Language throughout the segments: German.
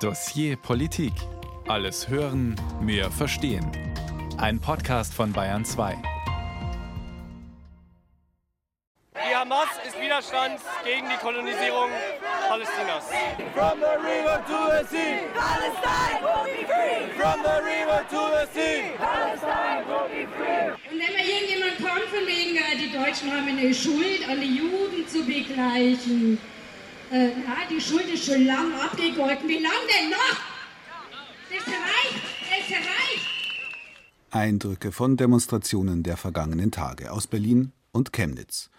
Dossier Politik. Alles hören, mehr verstehen. Ein Podcast von Bayern 2. Die Hamas ist Widerstand gegen die Kolonisierung Palästinas. From the river to the sea. Palestine will be free. From the river to the sea. Palestine will be free. Und wenn mal irgendjemand kommt von wegen, äh, die Deutschen haben eine Schuld an die Juden zu begleichen, äh, na, die Schuld ist schon lang abgegolten. Wie lang denn noch? Das reicht, es reicht. Eindrücke von Demonstrationen der vergangenen Tage aus Berlin und Chemnitz.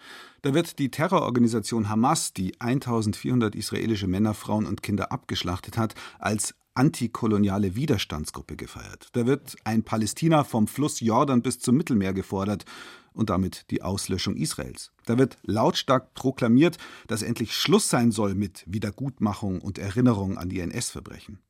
Da wird die Terrororganisation Hamas, die 1400 israelische Männer, Frauen und Kinder abgeschlachtet hat, als antikoloniale Widerstandsgruppe gefeiert. Da wird ein Palästina vom Fluss Jordan bis zum Mittelmeer gefordert und damit die Auslöschung Israels. Da wird lautstark proklamiert, dass endlich Schluss sein soll mit Wiedergutmachung und Erinnerung an die NS-Verbrechen.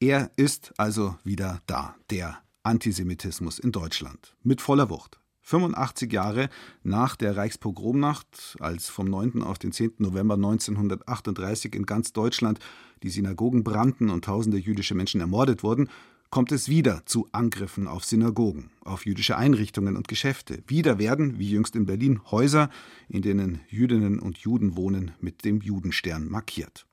Er ist also wieder da, der Antisemitismus in Deutschland, mit voller Wucht. 85 Jahre nach der Reichspogromnacht, als vom 9. auf den 10. November 1938 in ganz Deutschland die Synagogen brannten und tausende jüdische Menschen ermordet wurden, kommt es wieder zu Angriffen auf Synagogen, auf jüdische Einrichtungen und Geschäfte. Wieder werden, wie jüngst in Berlin, Häuser, in denen Jüdinnen und Juden wohnen, mit dem Judenstern markiert.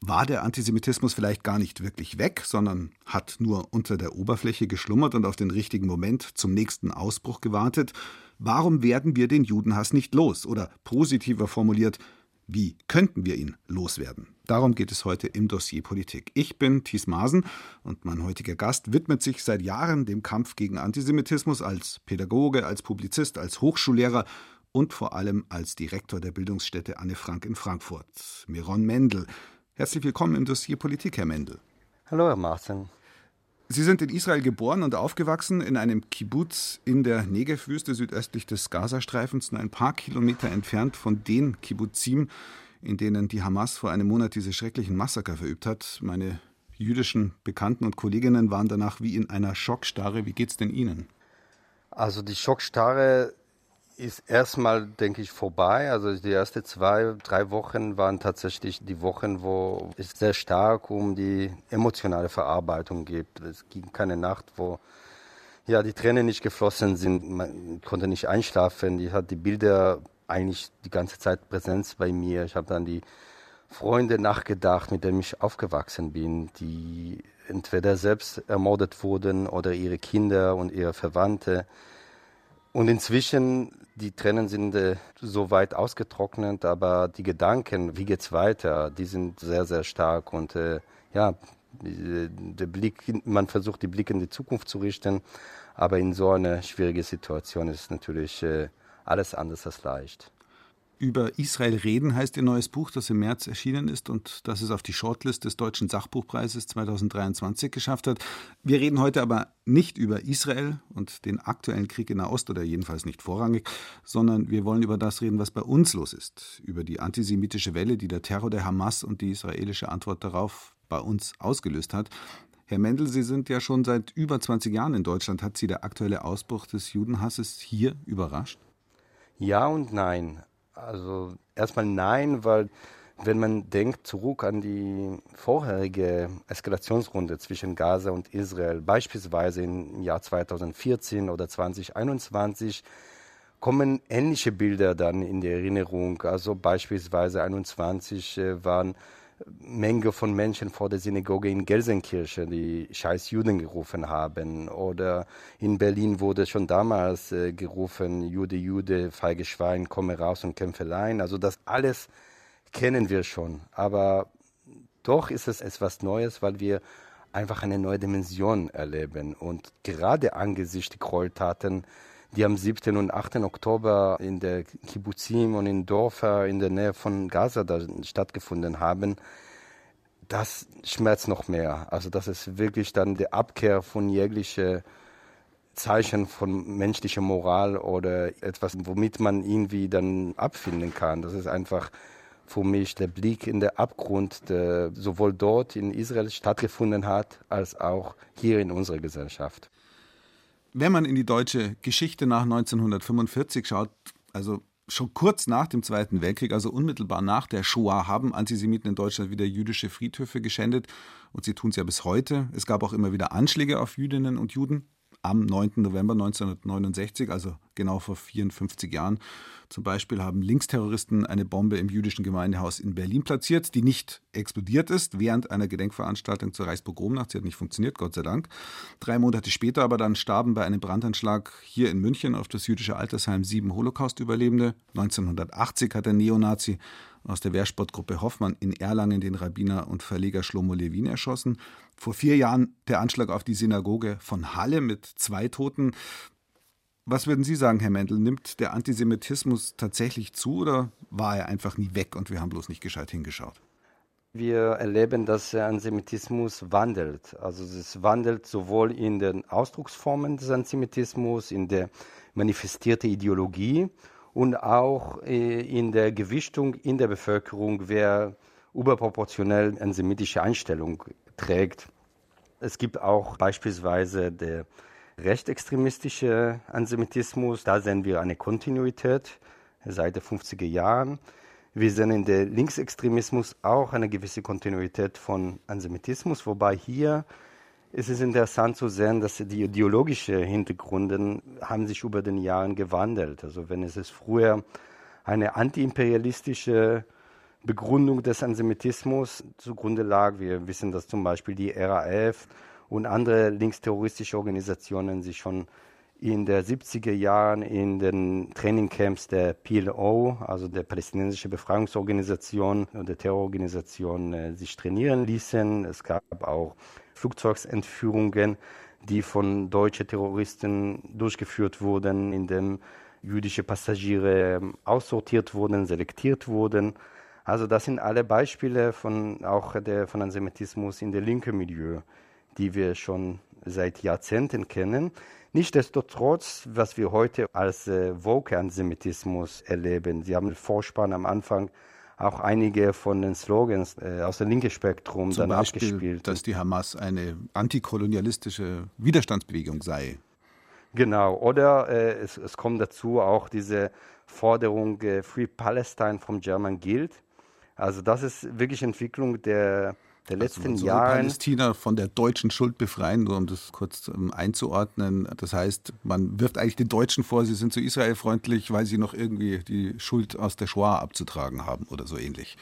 War der Antisemitismus vielleicht gar nicht wirklich weg, sondern hat nur unter der Oberfläche geschlummert und auf den richtigen Moment zum nächsten Ausbruch gewartet? Warum werden wir den Judenhass nicht los? Oder positiver formuliert, wie könnten wir ihn loswerden? Darum geht es heute im Dossier Politik. Ich bin Thies Maasen und mein heutiger Gast widmet sich seit Jahren dem Kampf gegen Antisemitismus als Pädagoge, als Publizist, als Hochschullehrer und vor allem als Direktor der Bildungsstätte Anne Frank in Frankfurt. Miron Mendel. Herzlich willkommen im Dossier Politik, Herr Mendel. Hallo, Herr Martin. Sie sind in Israel geboren und aufgewachsen, in einem Kibbutz in der Negev-Wüste südöstlich des Gazastreifens, nur ein paar Kilometer entfernt von den Kibbutzim, in denen die Hamas vor einem Monat diese schrecklichen Massaker verübt hat. Meine jüdischen Bekannten und Kolleginnen waren danach wie in einer Schockstarre. Wie geht's denn Ihnen? Also die Schockstarre ist erstmal, denke ich, vorbei. Also die ersten zwei, drei Wochen waren tatsächlich die Wochen, wo es sehr stark um die emotionale Verarbeitung geht. Es ging keine Nacht, wo ja die Tränen nicht geflossen sind. Man konnte nicht einschlafen. Die hat die Bilder eigentlich die ganze Zeit Präsenz bei mir. Ich habe dann die Freunde nachgedacht, mit denen ich aufgewachsen bin, die entweder selbst ermordet wurden oder ihre Kinder und ihre Verwandte. Und inzwischen, die Tränen sind äh, so weit ausgetrocknet, aber die Gedanken, wie geht's weiter, die sind sehr, sehr stark. Und äh, ja, der Blick, man versucht, die Blick in die Zukunft zu richten, aber in so einer schwierigen Situation ist natürlich äh, alles anders als leicht über Israel reden heißt Ihr neues Buch, das im März erschienen ist und das es auf die Shortlist des Deutschen Sachbuchpreises 2023 geschafft hat. Wir reden heute aber nicht über Israel und den aktuellen Krieg in Nahost oder jedenfalls nicht vorrangig, sondern wir wollen über das reden, was bei uns los ist, über die antisemitische Welle, die der Terror der Hamas und die israelische Antwort darauf bei uns ausgelöst hat. Herr Mendel, Sie sind ja schon seit über 20 Jahren in Deutschland. Hat Sie der aktuelle Ausbruch des Judenhasses hier überrascht? Ja und nein. Also erstmal nein, weil wenn man denkt zurück an die vorherige Eskalationsrunde zwischen Gaza und Israel, beispielsweise im Jahr 2014 oder 2021, kommen ähnliche Bilder dann in die Erinnerung. Also beispielsweise 21 äh, waren Menge von Menschen vor der Synagoge in Gelsenkirchen, die scheiß Juden gerufen haben. Oder in Berlin wurde schon damals äh, gerufen, Jude, Jude, feige Schwein, komme raus und kämpfe allein. Also das alles kennen wir schon. Aber doch ist es etwas Neues, weil wir einfach eine neue Dimension erleben. Und gerade angesichts der Gräueltaten die am 7. und 8. Oktober in der Kibbutzim und in Dörfer in der Nähe von Gaza stattgefunden haben, das schmerzt noch mehr. Also das ist wirklich dann die Abkehr von jeglicher Zeichen von menschlicher Moral oder etwas, womit man irgendwie dann abfinden kann. Das ist einfach für mich der Blick in den Abgrund, der sowohl dort in Israel stattgefunden hat, als auch hier in unserer Gesellschaft. Wenn man in die deutsche Geschichte nach 1945 schaut, also Schon kurz nach dem Zweiten Weltkrieg, also unmittelbar nach der Shoah, haben Antisemiten in Deutschland wieder jüdische Friedhöfe geschändet. Und sie tun es ja bis heute. Es gab auch immer wieder Anschläge auf Jüdinnen und Juden am 9. November 1969, also genau vor 54 Jahren. Zum Beispiel haben Linksterroristen eine Bombe im jüdischen Gemeindehaus in Berlin platziert, die nicht explodiert ist während einer Gedenkveranstaltung zur Reichspogromnacht. Sie hat nicht funktioniert, Gott sei Dank. Drei Monate später aber dann starben bei einem Brandanschlag hier in München auf das jüdische Altersheim sieben Holocaust-Überlebende. 1980 hat der Neonazi aus der Wehrsportgruppe Hoffmann in Erlangen den Rabbiner und Verleger Shlomo Levin erschossen. Vor vier Jahren der Anschlag auf die Synagoge von Halle mit zwei Toten. Was würden Sie sagen, Herr Mendel? Nimmt der Antisemitismus tatsächlich zu oder war er einfach nie weg und wir haben bloß nicht gescheit hingeschaut? Wir erleben, dass der Antisemitismus wandelt. Also es wandelt sowohl in den Ausdrucksformen des Antisemitismus, in der manifestierte Ideologie und auch äh, in der Gewichtung in der Bevölkerung, wer überproportionell antisemitische Einstellung trägt. Es gibt auch beispielsweise der rechtsextremistische Antisemitismus. Da sehen wir eine Kontinuität seit den 50er Jahren. Wir sehen in der Linksextremismus auch eine gewisse Kontinuität von Antisemitismus, wobei hier ist es interessant zu sehen, dass die ideologischen Hintergründe haben sich über den Jahren gewandelt. Also wenn es früher eine antiimperialistische Begründung des Antisemitismus zugrunde lag, wir wissen, dass zum Beispiel die RAF und andere linksterroristische Organisationen sich schon in den 70er Jahren in den Trainingcamps der PLO, also der palästinensische Befreiungsorganisation und der Terrororganisation, äh, sich trainieren ließen. Es gab auch Flugzeugentführungen, die von deutschen Terroristen durchgeführt wurden, in dem jüdische Passagiere ähm, aussortiert wurden, selektiert wurden. Also das sind alle Beispiele von auch der von Antisemitismus in der linken Milieu, die wir schon seit Jahrzehnten kennen. Nichtsdestotrotz, was wir heute als äh, Woke-Antisemitismus erleben, Sie haben den Vorspann am Anfang auch einige von den Slogans äh, aus dem linken Spektrum Zum dann Beispiel, abgespielt. dass die Hamas eine antikolonialistische Widerstandsbewegung sei. Genau, oder äh, es, es, kommt dazu auch diese Forderung äh, Free Palestine from German Guild. Also das ist wirklich Entwicklung der der letzten also Jahren. Palästina von der deutschen Schuld befreien, nur um das kurz ähm, einzuordnen. Das heißt, man wirft eigentlich den Deutschen vor, sie sind zu Israel freundlich, weil sie noch irgendwie die Schuld aus der Shoah abzutragen haben oder so ähnlich.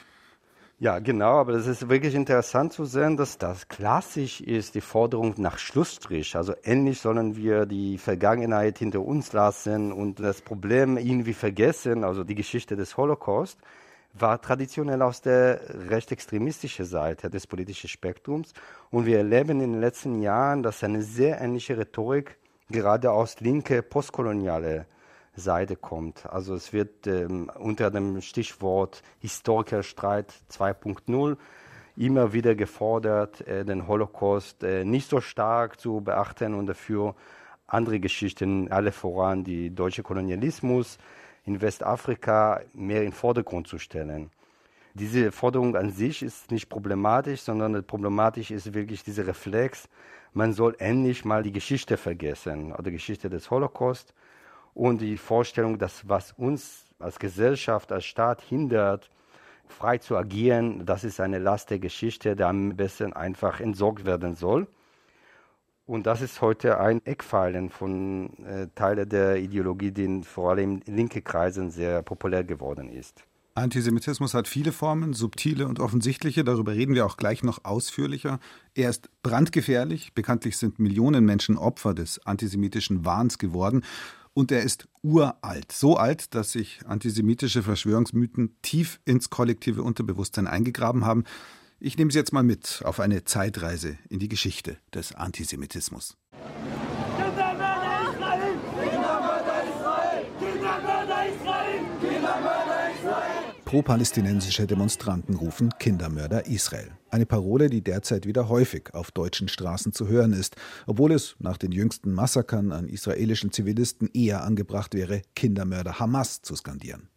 Ja, genau, aber es ist wirklich interessant zu sehen, dass das klassisch ist, die Forderung nach Schlussstrich. Also endlich sollen wir die Vergangenheit hinter uns lassen und das Problem irgendwie vergessen, also die Geschichte des Holocaust war traditionell aus der rechtsextremistischen Seite des politischen Spektrums. Und wir erleben in den letzten Jahren, dass eine sehr ähnliche Rhetorik gerade aus linke postkoloniale Seite kommt. Also es wird ähm, unter dem Stichwort Historikerstreit 2.0 immer wieder gefordert, äh, den Holocaust äh, nicht so stark zu beachten und dafür andere Geschichten, alle voran die deutsche Kolonialismus, in Westafrika mehr in den Vordergrund zu stellen. Diese Forderung an sich ist nicht problematisch, sondern problematisch ist wirklich dieser Reflex, man soll endlich mal die Geschichte vergessen, oder die Geschichte des Holocaust und die Vorstellung, dass was uns als Gesellschaft, als Staat hindert, frei zu agieren, das ist eine Last der Geschichte, der am besten einfach entsorgt werden soll. Und das ist heute ein Eckpfeilen von äh, Teilen der Ideologie, die vor allem in linke Kreisen sehr populär geworden ist. Antisemitismus hat viele Formen, subtile und offensichtliche, darüber reden wir auch gleich noch ausführlicher. Er ist brandgefährlich, bekanntlich sind Millionen Menschen Opfer des antisemitischen Wahns geworden und er ist uralt, so alt, dass sich antisemitische Verschwörungsmythen tief ins kollektive Unterbewusstsein eingegraben haben. Ich nehme Sie jetzt mal mit auf eine Zeitreise in die Geschichte des Antisemitismus. Pro-palästinensische Demonstranten rufen Kindermörder Israel. Eine Parole, die derzeit wieder häufig auf deutschen Straßen zu hören ist, obwohl es nach den jüngsten Massakern an israelischen Zivilisten eher angebracht wäre, Kindermörder Hamas zu skandieren.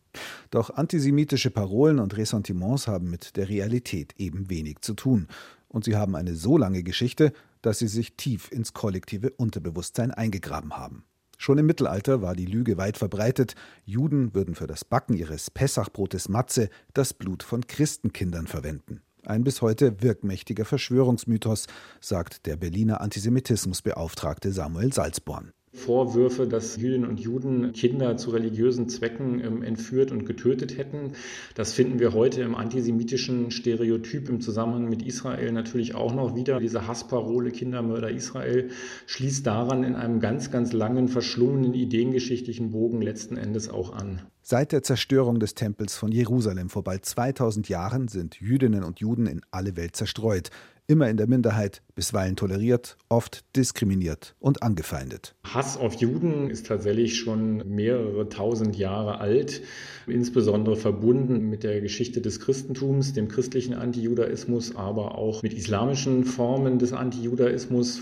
Doch antisemitische Parolen und Ressentiments haben mit der Realität eben wenig zu tun. Und sie haben eine so lange Geschichte, dass sie sich tief ins kollektive Unterbewusstsein eingegraben haben. Schon im Mittelalter war die Lüge weit verbreitet, Juden würden für das Backen ihres Pessachbrotes Matze das Blut von Christenkindern verwenden. Ein bis heute wirkmächtiger Verschwörungsmythos, sagt der Berliner Antisemitismusbeauftragte Samuel Salzborn. Vorwürfe, dass Jüdinnen und Juden Kinder zu religiösen Zwecken ähm, entführt und getötet hätten. Das finden wir heute im antisemitischen Stereotyp im Zusammenhang mit Israel natürlich auch noch wieder. Diese Hassparole Kindermörder Israel schließt daran in einem ganz, ganz langen, verschlungenen ideengeschichtlichen Bogen letzten Endes auch an. Seit der Zerstörung des Tempels von Jerusalem vor bald 2000 Jahren sind Jüdinnen und Juden in alle Welt zerstreut immer in der Minderheit, bisweilen toleriert, oft diskriminiert und angefeindet. Hass auf Juden ist tatsächlich schon mehrere tausend Jahre alt, insbesondere verbunden mit der Geschichte des Christentums, dem christlichen Antijudaismus, aber auch mit islamischen Formen des Antijudaismus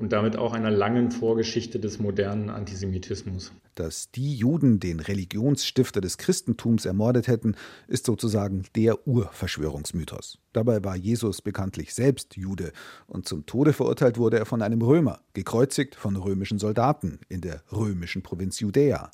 und damit auch einer langen Vorgeschichte des modernen Antisemitismus. Dass die Juden den Religionsstifter des Christentums ermordet hätten, ist sozusagen der Urverschwörungsmythos. Dabei war Jesus bekanntlich selbst Jude und zum Tode verurteilt wurde er von einem Römer, gekreuzigt von römischen Soldaten in der römischen Provinz Judäa.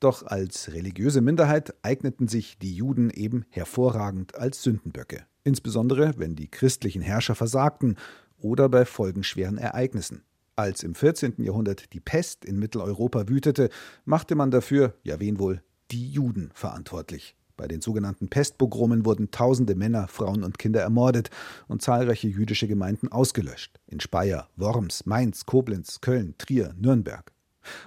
Doch als religiöse Minderheit eigneten sich die Juden eben hervorragend als Sündenböcke, insbesondere wenn die christlichen Herrscher versagten oder bei folgenschweren Ereignissen. Als im 14. Jahrhundert die Pest in Mitteleuropa wütete, machte man dafür, ja wen wohl, die Juden verantwortlich. Bei den sogenannten Pestpogromen wurden tausende Männer, Frauen und Kinder ermordet und zahlreiche jüdische Gemeinden ausgelöscht. In Speyer, Worms, Mainz, Koblenz, Köln, Trier, Nürnberg.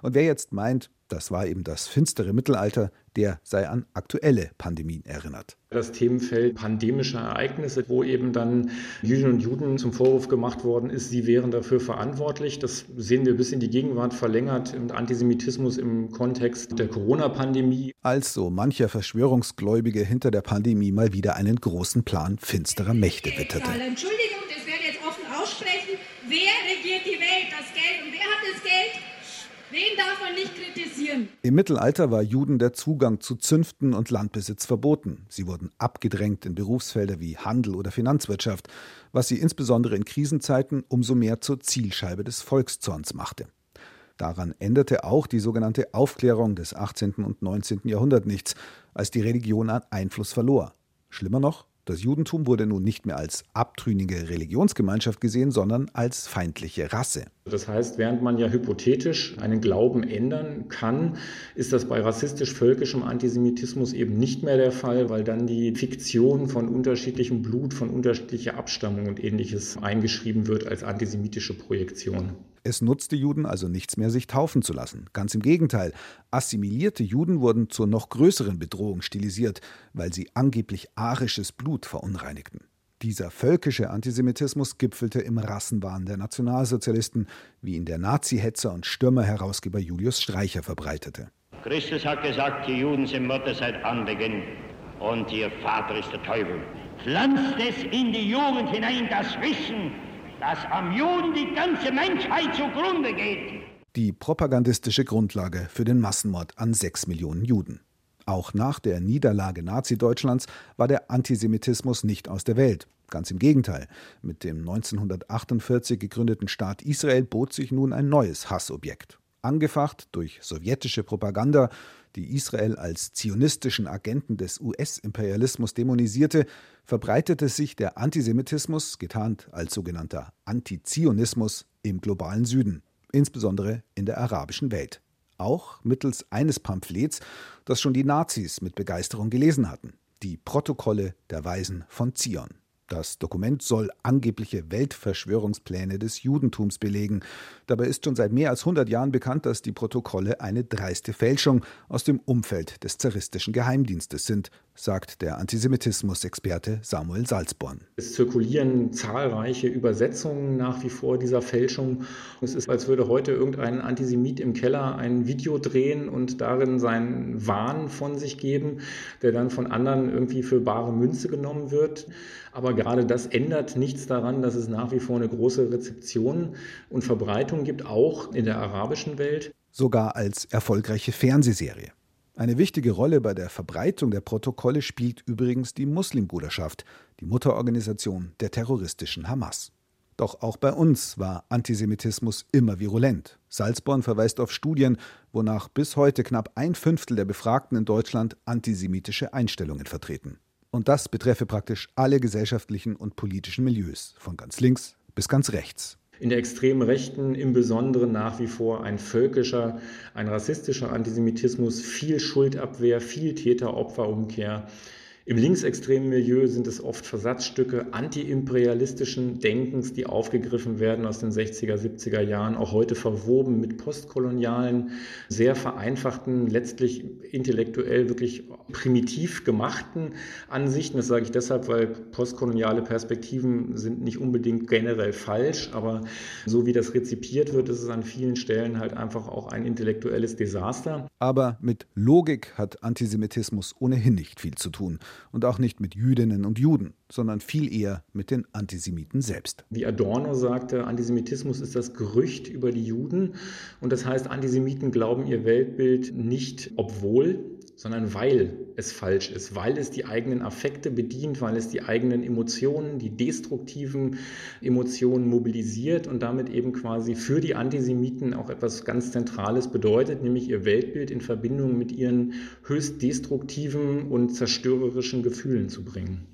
Und wer jetzt meint, das war eben das finstere Mittelalter, der sei an aktuelle Pandemien erinnert. Das Themenfeld pandemische Ereignisse, wo eben dann Jüdinnen und Juden zum Vorwurf gemacht worden ist, sie wären dafür verantwortlich. Das sehen wir bis in die Gegenwart verlängert im Antisemitismus im Kontext der Corona-Pandemie. Als so mancher Verschwörungsgläubige hinter der Pandemie mal wieder einen großen Plan finsterer Mächte witterte. Entschuldigung, das werde ich jetzt offen aussprechen. Wer regiert die Welt? Das Geld. Und wer hat das Geld? Wen darf man nicht kritisieren? Im Mittelalter war Juden der Zugang zu Zünften und Landbesitz verboten. Sie wurden abgedrängt in Berufsfelder wie Handel oder Finanzwirtschaft, was sie insbesondere in Krisenzeiten umso mehr zur Zielscheibe des Volkszorns machte. Daran änderte auch die sogenannte Aufklärung des 18. und 19. Jahrhunderts nichts, als die Religion an Einfluss verlor. Schlimmer noch, das Judentum wurde nun nicht mehr als abtrünnige Religionsgemeinschaft gesehen, sondern als feindliche Rasse. Das heißt, während man ja hypothetisch einen Glauben ändern kann, ist das bei rassistisch-völkischem Antisemitismus eben nicht mehr der Fall, weil dann die Fiktion von unterschiedlichem Blut, von unterschiedlicher Abstammung und ähnliches eingeschrieben wird als antisemitische Projektion. Es nutzte Juden also nichts mehr, sich taufen zu lassen. Ganz im Gegenteil, assimilierte Juden wurden zur noch größeren Bedrohung stilisiert, weil sie angeblich arisches Blut verunreinigten. Dieser völkische Antisemitismus gipfelte im Rassenwahn der Nationalsozialisten, wie ihn der Nazi-Hetzer und Stürmerherausgeber Julius Streicher verbreitete. Christus hat gesagt, die Juden sind Mutter seit Anbeginn und ihr Vater ist der Teufel. Pflanzt es in die Jugend hinein, das Wissen, dass am Juden die ganze Menschheit zugrunde geht. Die propagandistische Grundlage für den Massenmord an sechs Millionen Juden. Auch nach der Niederlage Nazi-Deutschlands war der Antisemitismus nicht aus der Welt. Ganz im Gegenteil. Mit dem 1948 gegründeten Staat Israel bot sich nun ein neues Hassobjekt. Angefacht durch sowjetische Propaganda, die Israel als zionistischen Agenten des US-Imperialismus dämonisierte, verbreitete sich der Antisemitismus, getarnt als sogenannter Antizionismus, im globalen Süden, insbesondere in der arabischen Welt. Auch mittels eines Pamphlets, das schon die Nazis mit Begeisterung gelesen hatten, die Protokolle der Weisen von Zion. Das Dokument soll angebliche Weltverschwörungspläne des Judentums belegen. Dabei ist schon seit mehr als 100 Jahren bekannt, dass die Protokolle eine dreiste Fälschung aus dem Umfeld des zaristischen Geheimdienstes sind, sagt der Antisemitismus-Experte Samuel Salzborn. Es zirkulieren zahlreiche Übersetzungen nach wie vor dieser Fälschung. Es ist, als würde heute irgendein Antisemit im Keller ein Video drehen und darin seinen Wahn von sich geben, der dann von anderen irgendwie für bare Münze genommen wird. Aber gerade das ändert nichts daran, dass es nach wie vor eine große Rezeption und Verbreitung gibt, auch in der arabischen Welt. Sogar als erfolgreiche Fernsehserie. Eine wichtige Rolle bei der Verbreitung der Protokolle spielt übrigens die Muslimbruderschaft, die Mutterorganisation der terroristischen Hamas. Doch auch bei uns war Antisemitismus immer virulent. Salzborn verweist auf Studien, wonach bis heute knapp ein Fünftel der Befragten in Deutschland antisemitische Einstellungen vertreten. Und das betreffe praktisch alle gesellschaftlichen und politischen Milieus, von ganz links bis ganz rechts. In der extremen Rechten im Besonderen nach wie vor ein völkischer, ein rassistischer Antisemitismus, viel Schuldabwehr, viel Täter-Opfer-Umkehr. Im linksextremen Milieu sind es oft Versatzstücke antiimperialistischen Denkens, die aufgegriffen werden aus den 60er, 70er Jahren, auch heute verwoben mit postkolonialen, sehr vereinfachten, letztlich intellektuell wirklich primitiv gemachten Ansichten. Das sage ich deshalb, weil postkoloniale Perspektiven sind nicht unbedingt generell falsch, aber so wie das rezipiert wird, ist es an vielen Stellen halt einfach auch ein intellektuelles Desaster. Aber mit Logik hat Antisemitismus ohnehin nicht viel zu tun und auch nicht mit Jüdinnen und Juden, sondern viel eher mit den Antisemiten selbst. Wie Adorno sagte, Antisemitismus ist das Gerücht über die Juden und das heißt, Antisemiten glauben ihr Weltbild nicht obwohl, sondern weil es falsch ist, weil es die eigenen Affekte bedient, weil es die eigenen Emotionen, die destruktiven Emotionen mobilisiert und damit eben quasi für die Antisemiten auch etwas ganz Zentrales bedeutet, nämlich ihr Weltbild in Verbindung mit ihren höchst destruktiven und zerstörerischen Gefühlen zu bringen.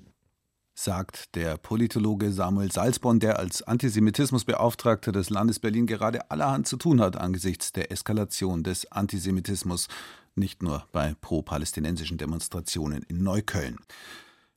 Sagt der Politologe Samuel Salzborn, der als Antisemitismusbeauftragter des Landes Berlin gerade allerhand zu tun hat angesichts der Eskalation des Antisemitismus nicht nur bei pro-palästinensischen Demonstrationen in Neukölln.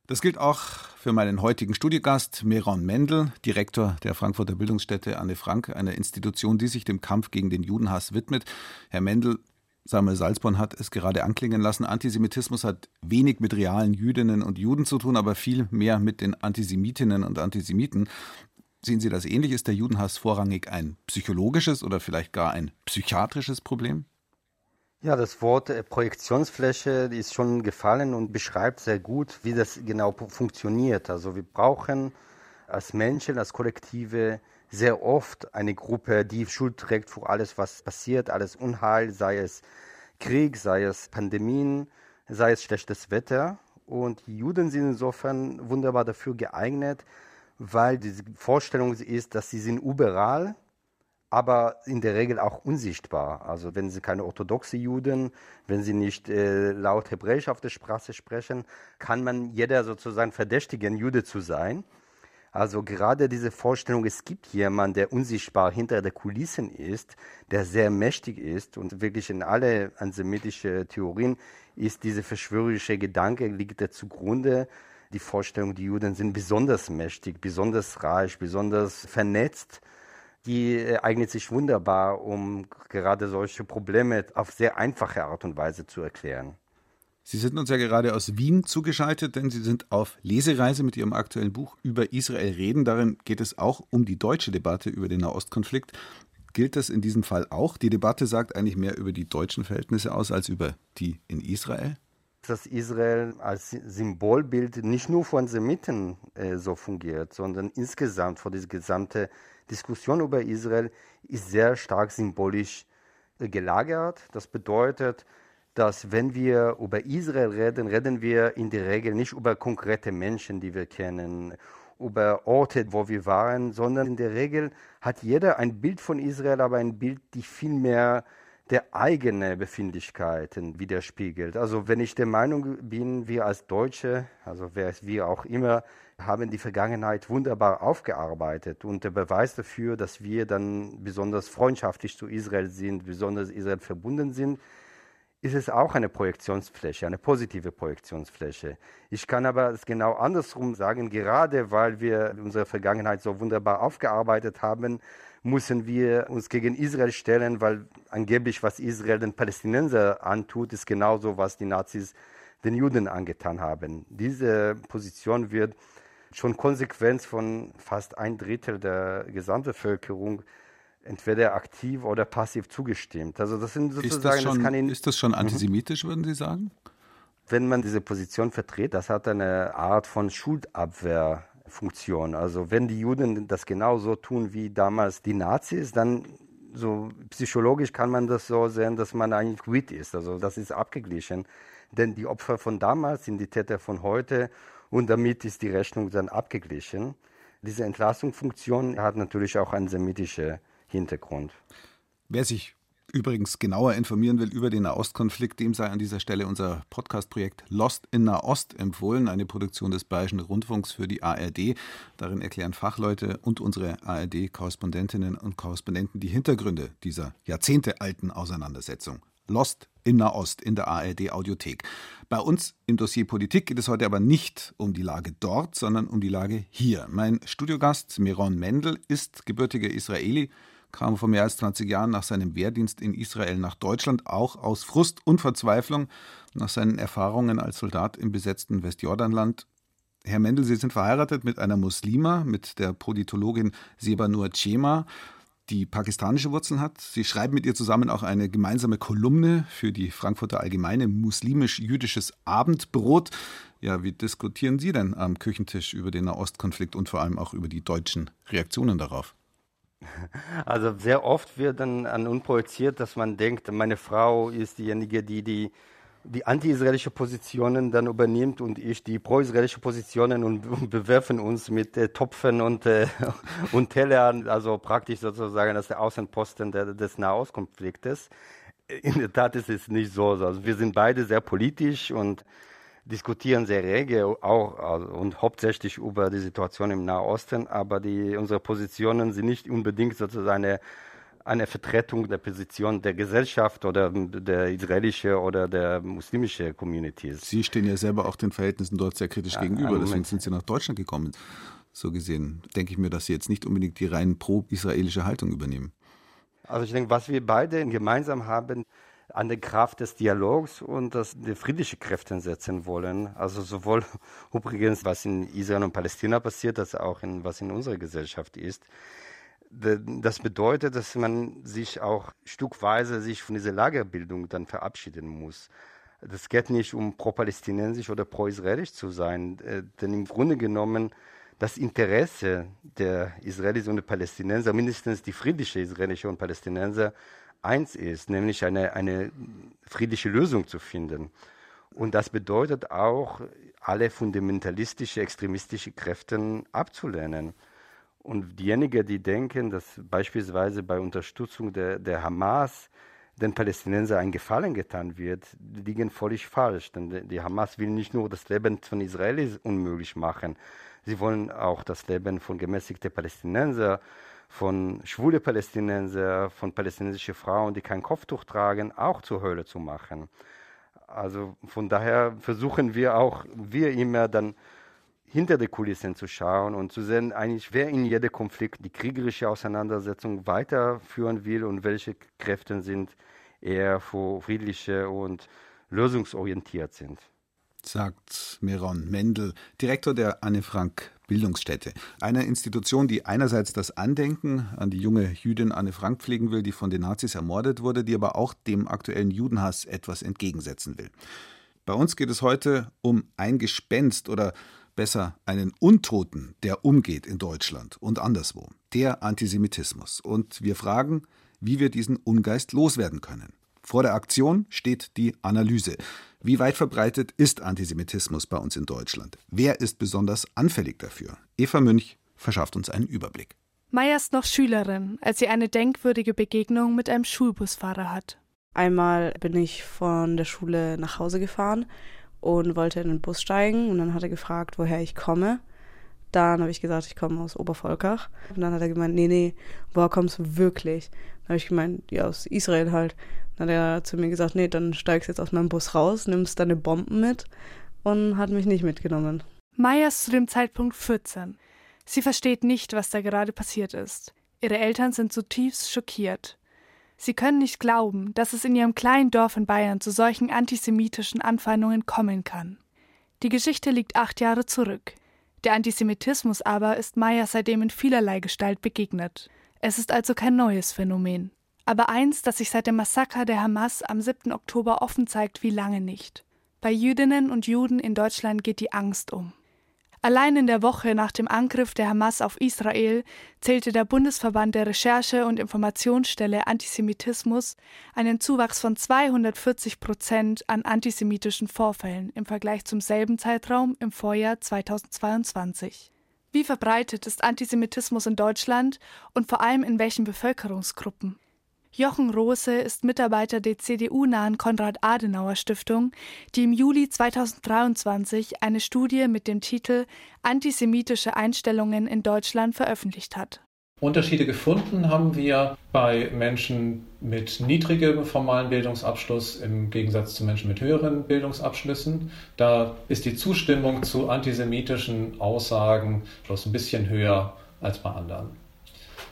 Das gilt auch für meinen heutigen Studiogast Meron Mendel, Direktor der Frankfurter Bildungsstätte Anne Frank, einer Institution, die sich dem Kampf gegen den Judenhass widmet. Herr Mendel, Samuel Salzborn hat es gerade anklingen lassen, Antisemitismus hat wenig mit realen Jüdinnen und Juden zu tun, aber viel mehr mit den Antisemitinnen und Antisemiten. Sehen Sie das ähnlich? Ist der Judenhass vorrangig ein psychologisches oder vielleicht gar ein psychiatrisches Problem? Ja, das Wort äh, Projektionsfläche ist schon gefallen und beschreibt sehr gut, wie das genau funktioniert. Also wir brauchen als Menschen, als Kollektive sehr oft eine Gruppe, die Schuld trägt für alles, was passiert, alles Unheil, sei es Krieg, sei es Pandemien, sei es schlechtes Wetter. Und die Juden sind insofern wunderbar dafür geeignet, weil die Vorstellung ist, dass sie sind überall aber in der Regel auch unsichtbar. Also wenn sie keine orthodoxe Juden, wenn sie nicht äh, laut Hebräisch auf der Straße sprechen, kann man jeder sozusagen verdächtigen, Jude zu sein. Also gerade diese Vorstellung, es gibt jemanden, der unsichtbar hinter der Kulissen ist, der sehr mächtig ist und wirklich in alle antisemitischen Theorien ist diese verschwörerische Gedanke liegt da zugrunde. Die Vorstellung, die Juden sind besonders mächtig, besonders reich, besonders vernetzt die äh, eignet sich wunderbar, um gerade solche Probleme auf sehr einfache Art und Weise zu erklären. Sie sind uns ja gerade aus Wien zugeschaltet, denn Sie sind auf Lesereise mit Ihrem aktuellen Buch über Israel reden. Darin geht es auch um die deutsche Debatte über den Nahostkonflikt. Gilt das in diesem Fall auch? Die Debatte sagt eigentlich mehr über die deutschen Verhältnisse aus als über die in Israel? Dass Israel als Symbolbild nicht nur von Semiten äh, so fungiert, sondern insgesamt für die gesamte Diskussion über Israel ist sehr stark symbolisch äh, gelagert. Das bedeutet, dass wenn wir über Israel reden, reden wir in der Regel nicht über konkrete Menschen, die wir kennen, über Orte, wo wir waren, sondern in der Regel hat jeder ein Bild von Israel, aber ein Bild, die viel mehr der eigene Befindlichkeiten widerspiegelt. Also wenn ich der Meinung bin, wir als Deutsche, also wer es wir auch immer, haben die Vergangenheit wunderbar aufgearbeitet und der Beweis dafür, dass wir dann besonders freundschaftlich zu Israel sind, besonders Israel verbunden sind, ist es auch eine Projektionsfläche, eine positive Projektionsfläche. Ich kann aber es genau andersrum sagen, gerade weil wir unsere Vergangenheit so wunderbar aufgearbeitet haben, müssen wir uns gegen Israel stellen, weil angeblich, was Israel den Palästinensern antut, ist genauso, was die Nazis den Juden angetan haben. Diese Position wird schon Konsequenz von fast ein Drittel der Gesamtbevölkerung entweder aktiv oder passiv zugestimmt. Also das sind sozusagen, ist das schon, das Ihnen, ist das schon mhm. antisemitisch, mhm. würden Sie sagen? Wenn man diese Position vertritt, das hat eine Art von Schuldabwehrfunktion. Also wenn die Juden das genauso tun wie damals die Nazis, dann so psychologisch kann man das so sehen, dass man eigentlich quit ist. Also das ist abgeglichen. Denn die Opfer von damals sind die Täter von heute und damit ist die Rechnung dann abgeglichen. Diese Entlastungsfunktion hat natürlich auch einen semitischen Hintergrund. Wer sich übrigens genauer informieren will über den Nahostkonflikt, dem sei an dieser Stelle unser Podcast-Projekt Lost in Nahost empfohlen, eine Produktion des Bayerischen Rundfunks für die ARD. Darin erklären Fachleute und unsere ARD-Korrespondentinnen und Korrespondenten die Hintergründe dieser jahrzehntealten Auseinandersetzung. Lost in Nahost in der ARD-Audiothek. Bei uns im Dossier Politik geht es heute aber nicht um die Lage dort, sondern um die Lage hier. Mein Studiogast Meron Mendel ist gebürtiger Israeli, kam vor mehr als 20 Jahren nach seinem Wehrdienst in Israel nach Deutschland, auch aus Frust und Verzweiflung nach seinen Erfahrungen als Soldat im besetzten Westjordanland. Herr Mendel, Sie sind verheiratet mit einer Muslima, mit der Politologin Seba Nur Chema, die pakistanische Wurzeln hat. Sie schreiben mit ihr zusammen auch eine gemeinsame Kolumne für die Frankfurter Allgemeine Muslimisch-Jüdisches Abendbrot. Ja, wie diskutieren Sie denn am Küchentisch über den Nahostkonflikt und vor allem auch über die deutschen Reaktionen darauf? Also sehr oft wird dann an uns dass man denkt, meine Frau ist diejenige, die die, die anti-israelische Positionen dann übernimmt und ich die pro-israelische Positionen und, und, bewerfen uns mit äh, Topfen und, äh, und Tellern, also praktisch sozusagen das der Außenposten der, des Nahostkonfliktes. In der Tat ist es nicht so. Also wir sind beide sehr politisch und diskutieren sehr rege auch also, und hauptsächlich über die Situation im Nahosten, aber die, unsere Positionen sind nicht unbedingt sozusagen eine, eine Vertretung der Position der Gesellschaft oder der israelische oder der muslimische Communities. Sie stehen ja selber auch den Verhältnissen dort sehr kritisch ja, gegenüber, deswegen sind Sie nach Deutschland gekommen. So gesehen denke ich mir, dass Sie jetzt nicht unbedingt die rein pro-israelische Haltung übernehmen. Also ich denke, was wir beide gemeinsam haben, an der Kraft des Dialogs und das, die friedliche Kräfte setzen wollen. Also sowohl übrigens, was in Israel und Palästina passiert, als auch in, was in unserer Gesellschaft ist. Das bedeutet, dass man sich auch stückweise sich von dieser Lagerbildung dann verabschieden muss. Das geht nicht um pro-palästinensisch oder pro-israelisch zu sein, denn im Grunde genommen das Interesse der Israelis und der Palästinenser, mindestens die friedliche israelische und Palästinenser, eins ist, nämlich eine, eine friedliche Lösung zu finden. Und das bedeutet auch, alle fundamentalistische, extremistische Kräfte abzulehnen. Und diejenigen, die denken, dass beispielsweise bei Unterstützung der, der Hamas den Palästinensern ein Gefallen getan wird, liegen völlig falsch. Denn die Hamas will nicht nur das Leben von Israelis unmöglich machen, sie wollen auch das Leben von gemäßigten Palästinensern von schwule Palästinenser, von palästinensischen Frauen, die kein Kopftuch tragen, auch zur Hölle zu machen. Also von daher versuchen wir auch, wir immer dann hinter die Kulissen zu schauen und zu sehen, eigentlich, wer in jedem Konflikt die kriegerische Auseinandersetzung weiterführen will und welche Kräfte sind eher friedliche und lösungsorientiert sind sagt Meron Mendel, Direktor der Anne Frank Bildungsstätte, einer Institution, die einerseits das Andenken an die junge Jüdin Anne Frank pflegen will, die von den Nazis ermordet wurde, die aber auch dem aktuellen Judenhass etwas entgegensetzen will. Bei uns geht es heute um ein Gespenst oder besser einen Untoten, der umgeht in Deutschland und anderswo, der Antisemitismus. Und wir fragen, wie wir diesen Ungeist loswerden können. Vor der Aktion steht die Analyse. Wie weit verbreitet ist Antisemitismus bei uns in Deutschland? Wer ist besonders anfällig dafür? Eva Münch verschafft uns einen Überblick. Maya ist noch Schülerin, als sie eine denkwürdige Begegnung mit einem Schulbusfahrer hat. Einmal bin ich von der Schule nach Hause gefahren und wollte in den Bus steigen und dann hat er gefragt, woher ich komme. Dann habe ich gesagt, ich komme aus Obervolkach. Und dann hat er gemeint, nee, nee, woher kommst du wirklich? Habe ich gemeint, ja, aus Israel halt. Dann hat er zu mir gesagt, nee, dann steigst jetzt aus meinem Bus raus, nimmst deine Bomben mit und hat mich nicht mitgenommen. Maya ist zu dem Zeitpunkt 14. Sie versteht nicht, was da gerade passiert ist. Ihre Eltern sind zutiefst schockiert. Sie können nicht glauben, dass es in ihrem kleinen Dorf in Bayern zu solchen antisemitischen Anfeindungen kommen kann. Die Geschichte liegt acht Jahre zurück. Der Antisemitismus aber ist Maya seitdem in vielerlei Gestalt begegnet. Es ist also kein neues Phänomen. Aber eins, das sich seit dem Massaker der Hamas am 7. Oktober offen zeigt wie lange nicht. Bei Jüdinnen und Juden in Deutschland geht die Angst um. Allein in der Woche nach dem Angriff der Hamas auf Israel zählte der Bundesverband der Recherche- und Informationsstelle Antisemitismus einen Zuwachs von 240 Prozent an antisemitischen Vorfällen im Vergleich zum selben Zeitraum im Vorjahr 2022. Wie verbreitet ist Antisemitismus in Deutschland und vor allem in welchen Bevölkerungsgruppen? Jochen Rose ist Mitarbeiter der CDU-nahen Konrad-Adenauer-Stiftung, die im Juli 2023 eine Studie mit dem Titel Antisemitische Einstellungen in Deutschland veröffentlicht hat. Unterschiede gefunden haben wir bei Menschen mit niedrigem formalen Bildungsabschluss im Gegensatz zu Menschen mit höheren Bildungsabschlüssen. Da ist die Zustimmung zu antisemitischen Aussagen bloß ein bisschen höher als bei anderen.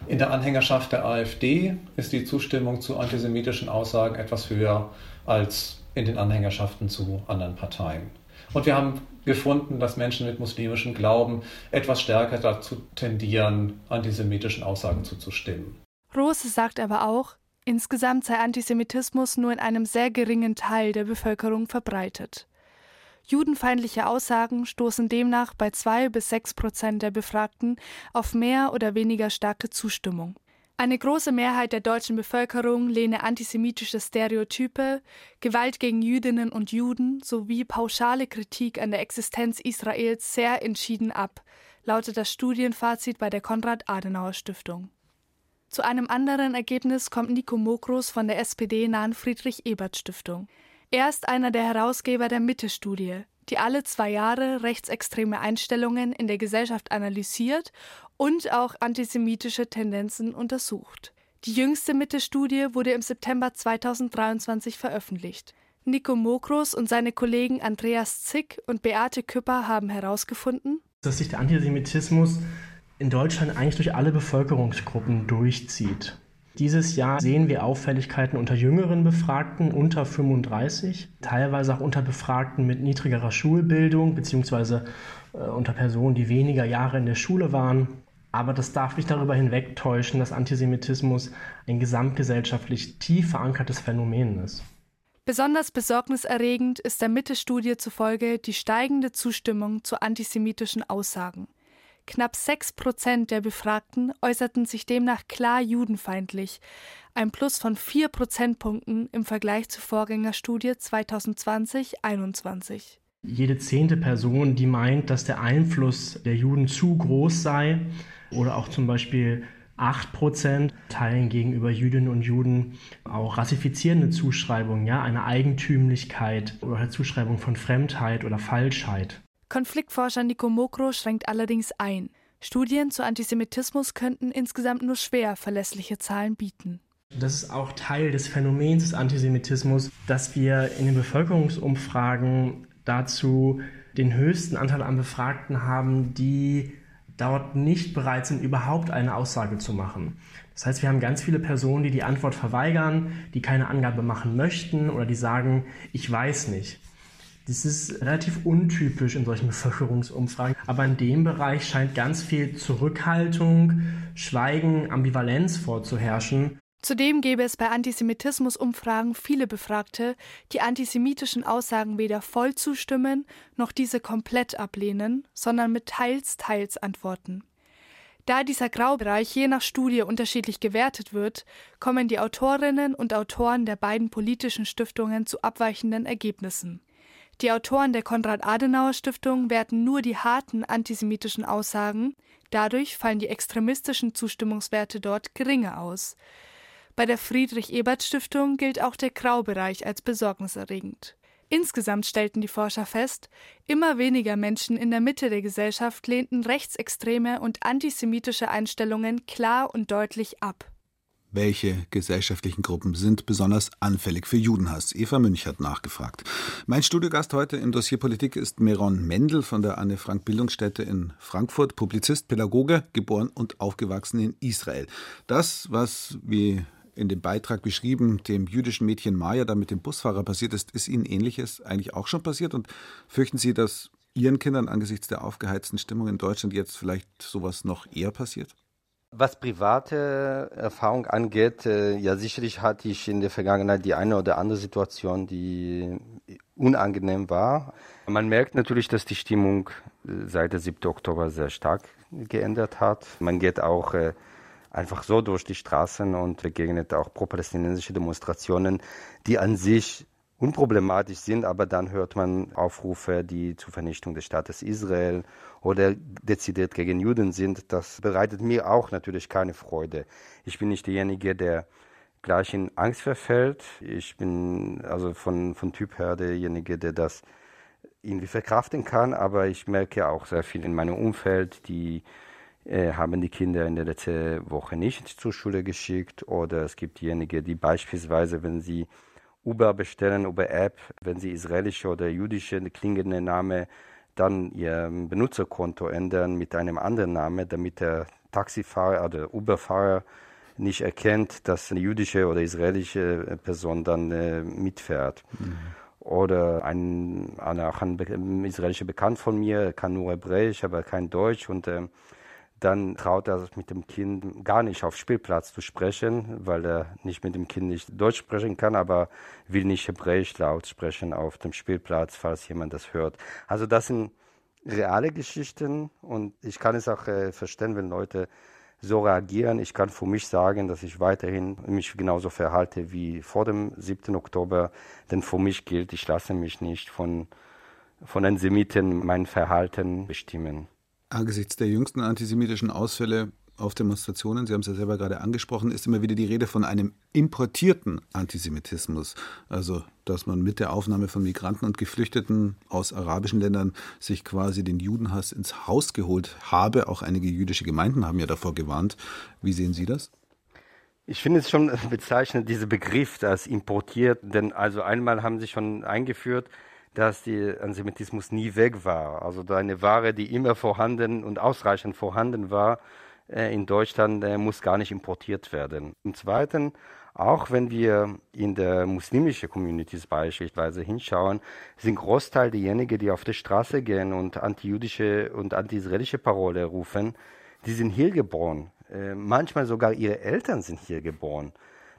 In der Anhängerschaft der AfD ist die Zustimmung zu antisemitischen Aussagen etwas höher als in den Anhängerschaften zu anderen Parteien. Und wir haben gefunden, dass Menschen mit muslimischem Glauben etwas stärker dazu tendieren, antisemitischen Aussagen zuzustimmen. Rose sagt aber auch, insgesamt sei Antisemitismus nur in einem sehr geringen Teil der Bevölkerung verbreitet. Judenfeindliche Aussagen stoßen demnach bei zwei bis sechs Prozent der Befragten auf mehr oder weniger starke Zustimmung. Eine große Mehrheit der deutschen Bevölkerung lehne antisemitische Stereotype, Gewalt gegen Jüdinnen und Juden sowie pauschale Kritik an der Existenz Israels sehr entschieden ab, lautet das Studienfazit bei der Konrad-Adenauer-Stiftung. Zu einem anderen Ergebnis kommt Nico Mokros von der SPD-nahen Friedrich-Ebert-Stiftung. Er ist einer der Herausgeber der Mitte-Studie, die alle zwei Jahre rechtsextreme Einstellungen in der Gesellschaft analysiert und auch antisemitische Tendenzen untersucht. Die jüngste Mitte-Studie wurde im September 2023 veröffentlicht. Nico Mokros und seine Kollegen Andreas Zick und Beate Küpper haben herausgefunden, dass sich der Antisemitismus in Deutschland eigentlich durch alle Bevölkerungsgruppen durchzieht. Dieses Jahr sehen wir Auffälligkeiten unter jüngeren Befragten unter 35, teilweise auch unter Befragten mit niedrigerer Schulbildung beziehungsweise äh, unter Personen, die weniger Jahre in der Schule waren. Aber das darf nicht darüber hinwegtäuschen, dass Antisemitismus ein gesamtgesellschaftlich tief verankertes Phänomen ist. Besonders besorgniserregend ist der Mitte-Studie zufolge die steigende Zustimmung zu antisemitischen Aussagen. Knapp sechs Prozent der Befragten äußerten sich demnach klar judenfeindlich, ein Plus von vier Prozentpunkten im Vergleich zur Vorgängerstudie 2020-21. Jede zehnte Person, die meint, dass der Einfluss der Juden zu groß sei, oder auch zum Beispiel 8 Prozent teilen gegenüber Jüdinnen und Juden auch rassifizierende Zuschreibungen, ja, eine Eigentümlichkeit oder eine Zuschreibung von Fremdheit oder Falschheit. Konfliktforscher Nico Mokro schränkt allerdings ein. Studien zu Antisemitismus könnten insgesamt nur schwer verlässliche Zahlen bieten. Das ist auch Teil des Phänomens des Antisemitismus, dass wir in den Bevölkerungsumfragen dazu den höchsten Anteil an Befragten haben, die dort nicht bereit sind, überhaupt eine Aussage zu machen. Das heißt, wir haben ganz viele Personen, die die Antwort verweigern, die keine Angabe machen möchten oder die sagen, ich weiß nicht. Das ist relativ untypisch in solchen Bevölkerungsumfragen. Aber in dem Bereich scheint ganz viel Zurückhaltung, Schweigen, Ambivalenz vorzuherrschen. Zudem gäbe es bei Antisemitismus-Umfragen viele Befragte, die antisemitischen Aussagen weder voll zustimmen noch diese komplett ablehnen, sondern mit teils teils antworten. Da dieser Graubereich je nach Studie unterschiedlich gewertet wird, kommen die Autorinnen und Autoren der beiden politischen Stiftungen zu abweichenden Ergebnissen. Die Autoren der Konrad-Adenauer-Stiftung werten nur die harten antisemitischen Aussagen, dadurch fallen die extremistischen Zustimmungswerte dort geringer aus. Bei der Friedrich-Ebert-Stiftung gilt auch der Graubereich als besorgniserregend. Insgesamt stellten die Forscher fest, immer weniger Menschen in der Mitte der Gesellschaft lehnten rechtsextreme und antisemitische Einstellungen klar und deutlich ab. Welche gesellschaftlichen Gruppen sind besonders anfällig für Judenhass? Eva Münch hat nachgefragt. Mein Studiogast heute im Dossier Politik ist Meron Mendel von der Anne Frank Bildungsstätte in Frankfurt, Publizist, Pädagoge, geboren und aufgewachsen in Israel. Das, was wie in dem Beitrag beschrieben, dem jüdischen Mädchen Maya da mit dem Busfahrer passiert ist, ist Ihnen ähnliches eigentlich auch schon passiert und fürchten Sie, dass Ihren Kindern angesichts der aufgeheizten Stimmung in Deutschland jetzt vielleicht sowas noch eher passiert? Was private Erfahrung angeht, äh, ja sicherlich hatte ich in der Vergangenheit die eine oder andere Situation, die unangenehm war. Man merkt natürlich, dass die Stimmung äh, seit der 7. Oktober sehr stark geändert hat. Man geht auch äh, einfach so durch die Straßen und begegnet auch pro-palästinensische Demonstrationen, die an sich unproblematisch sind, aber dann hört man Aufrufe, die zur Vernichtung des Staates Israel oder dezidiert gegen Juden sind. Das bereitet mir auch natürlich keine Freude. Ich bin nicht derjenige, der gleich in Angst verfällt. Ich bin also von, von Typ her derjenige, der das irgendwie verkraften kann, aber ich merke auch sehr viel in meinem Umfeld, die haben die Kinder in der letzten Woche nicht zur Schule geschickt oder es gibt diejenigen, die beispielsweise, wenn sie Uber bestellen, Uber App, wenn sie israelische oder jüdische klingende Name, dann ihr Benutzerkonto ändern mit einem anderen Namen, damit der Taxifahrer oder Uberfahrer nicht erkennt, dass eine jüdische oder israelische Person dann äh, mitfährt. Mhm. Oder ein, ein, ein israelischer Bekannt von mir kann nur Hebräisch, aber kein Deutsch und äh, dann traut er sich mit dem Kind gar nicht auf Spielplatz zu sprechen, weil er nicht mit dem Kind nicht Deutsch sprechen kann, aber will nicht Hebräisch laut sprechen auf dem Spielplatz, falls jemand das hört. Also das sind reale Geschichten und ich kann es auch äh, verstehen, wenn Leute so reagieren. Ich kann für mich sagen, dass ich weiterhin mich genauso verhalte wie vor dem 7. Oktober, denn für mich gilt, ich lasse mich nicht von, von den Semiten mein Verhalten bestimmen. Angesichts der jüngsten antisemitischen Ausfälle auf Demonstrationen, Sie haben es ja selber gerade angesprochen, ist immer wieder die Rede von einem importierten Antisemitismus. Also, dass man mit der Aufnahme von Migranten und Geflüchteten aus arabischen Ländern sich quasi den Judenhass ins Haus geholt habe. Auch einige jüdische Gemeinden haben ja davor gewarnt. Wie sehen Sie das? Ich finde es schon bezeichnend, dieser Begriff als importiert, denn also einmal haben sie schon eingeführt, dass der Antisemitismus nie weg war. Also eine Ware, die immer vorhanden und ausreichend vorhanden war äh, in Deutschland, äh, muss gar nicht importiert werden. Im Zweiten, auch wenn wir in der muslimischen Communities beispielsweise hinschauen, sind Großteil derjenigen, die auf die Straße gehen und antijüdische und anti-israelische Parole rufen, die sind hier geboren. Äh, manchmal sogar ihre Eltern sind hier geboren.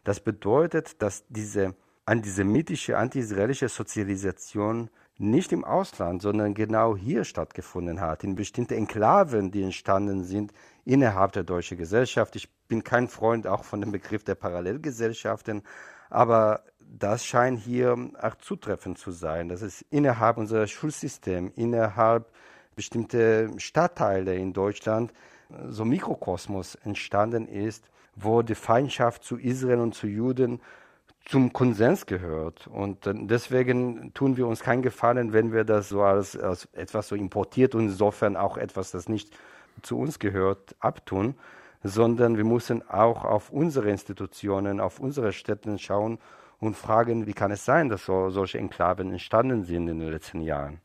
Das bedeutet, dass diese antisemitische, anti-israelische Sozialisation nicht im Ausland, sondern genau hier stattgefunden hat, in bestimmten Enklaven, die entstanden sind innerhalb der deutschen Gesellschaft. Ich bin kein Freund auch von dem Begriff der Parallelgesellschaften, aber das scheint hier auch zutreffend zu sein, dass es innerhalb unserer Schulsystem, innerhalb bestimmter Stadtteile in Deutschland so Mikrokosmos entstanden ist, wo die Feindschaft zu Israel und zu Juden zum Konsens gehört. Und deswegen tun wir uns keinen Gefallen, wenn wir das so als, als etwas so importiert und insofern auch etwas, das nicht zu uns gehört, abtun, sondern wir müssen auch auf unsere Institutionen, auf unsere Städte schauen und fragen, wie kann es sein, dass so, solche Enklaven entstanden sind in den letzten Jahren.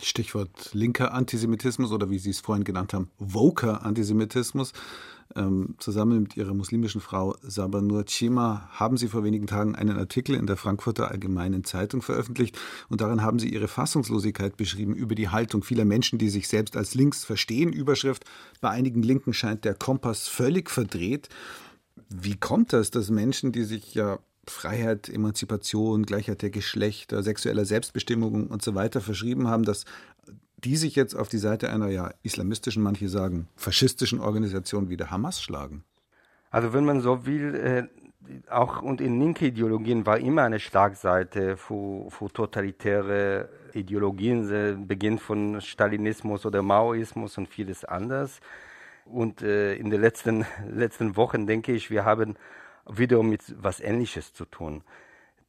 Stichwort linker Antisemitismus oder wie Sie es vorhin genannt haben, woker Antisemitismus. Ähm, zusammen mit ihrer muslimischen Frau Sabanur Chima haben sie vor wenigen Tagen einen Artikel in der Frankfurter Allgemeinen Zeitung veröffentlicht und darin haben sie ihre Fassungslosigkeit beschrieben über die Haltung vieler Menschen, die sich selbst als links verstehen. Überschrift: Bei einigen Linken scheint der Kompass völlig verdreht. Wie kommt das, dass Menschen, die sich ja Freiheit, Emanzipation, Gleichheit der Geschlechter, sexueller Selbstbestimmung und so weiter verschrieben haben, dass die sich jetzt auf die Seite einer ja islamistischen, manche sagen faschistischen Organisation wie der Hamas schlagen? Also wenn man so will, äh, auch und in linke Ideologien war immer eine Schlagseite für, für totalitäre Ideologien, äh, beginnt von Stalinismus oder Maoismus und vieles anderes. Und äh, in den letzten, letzten Wochen denke ich, wir haben wiederum mit was Ähnliches zu tun.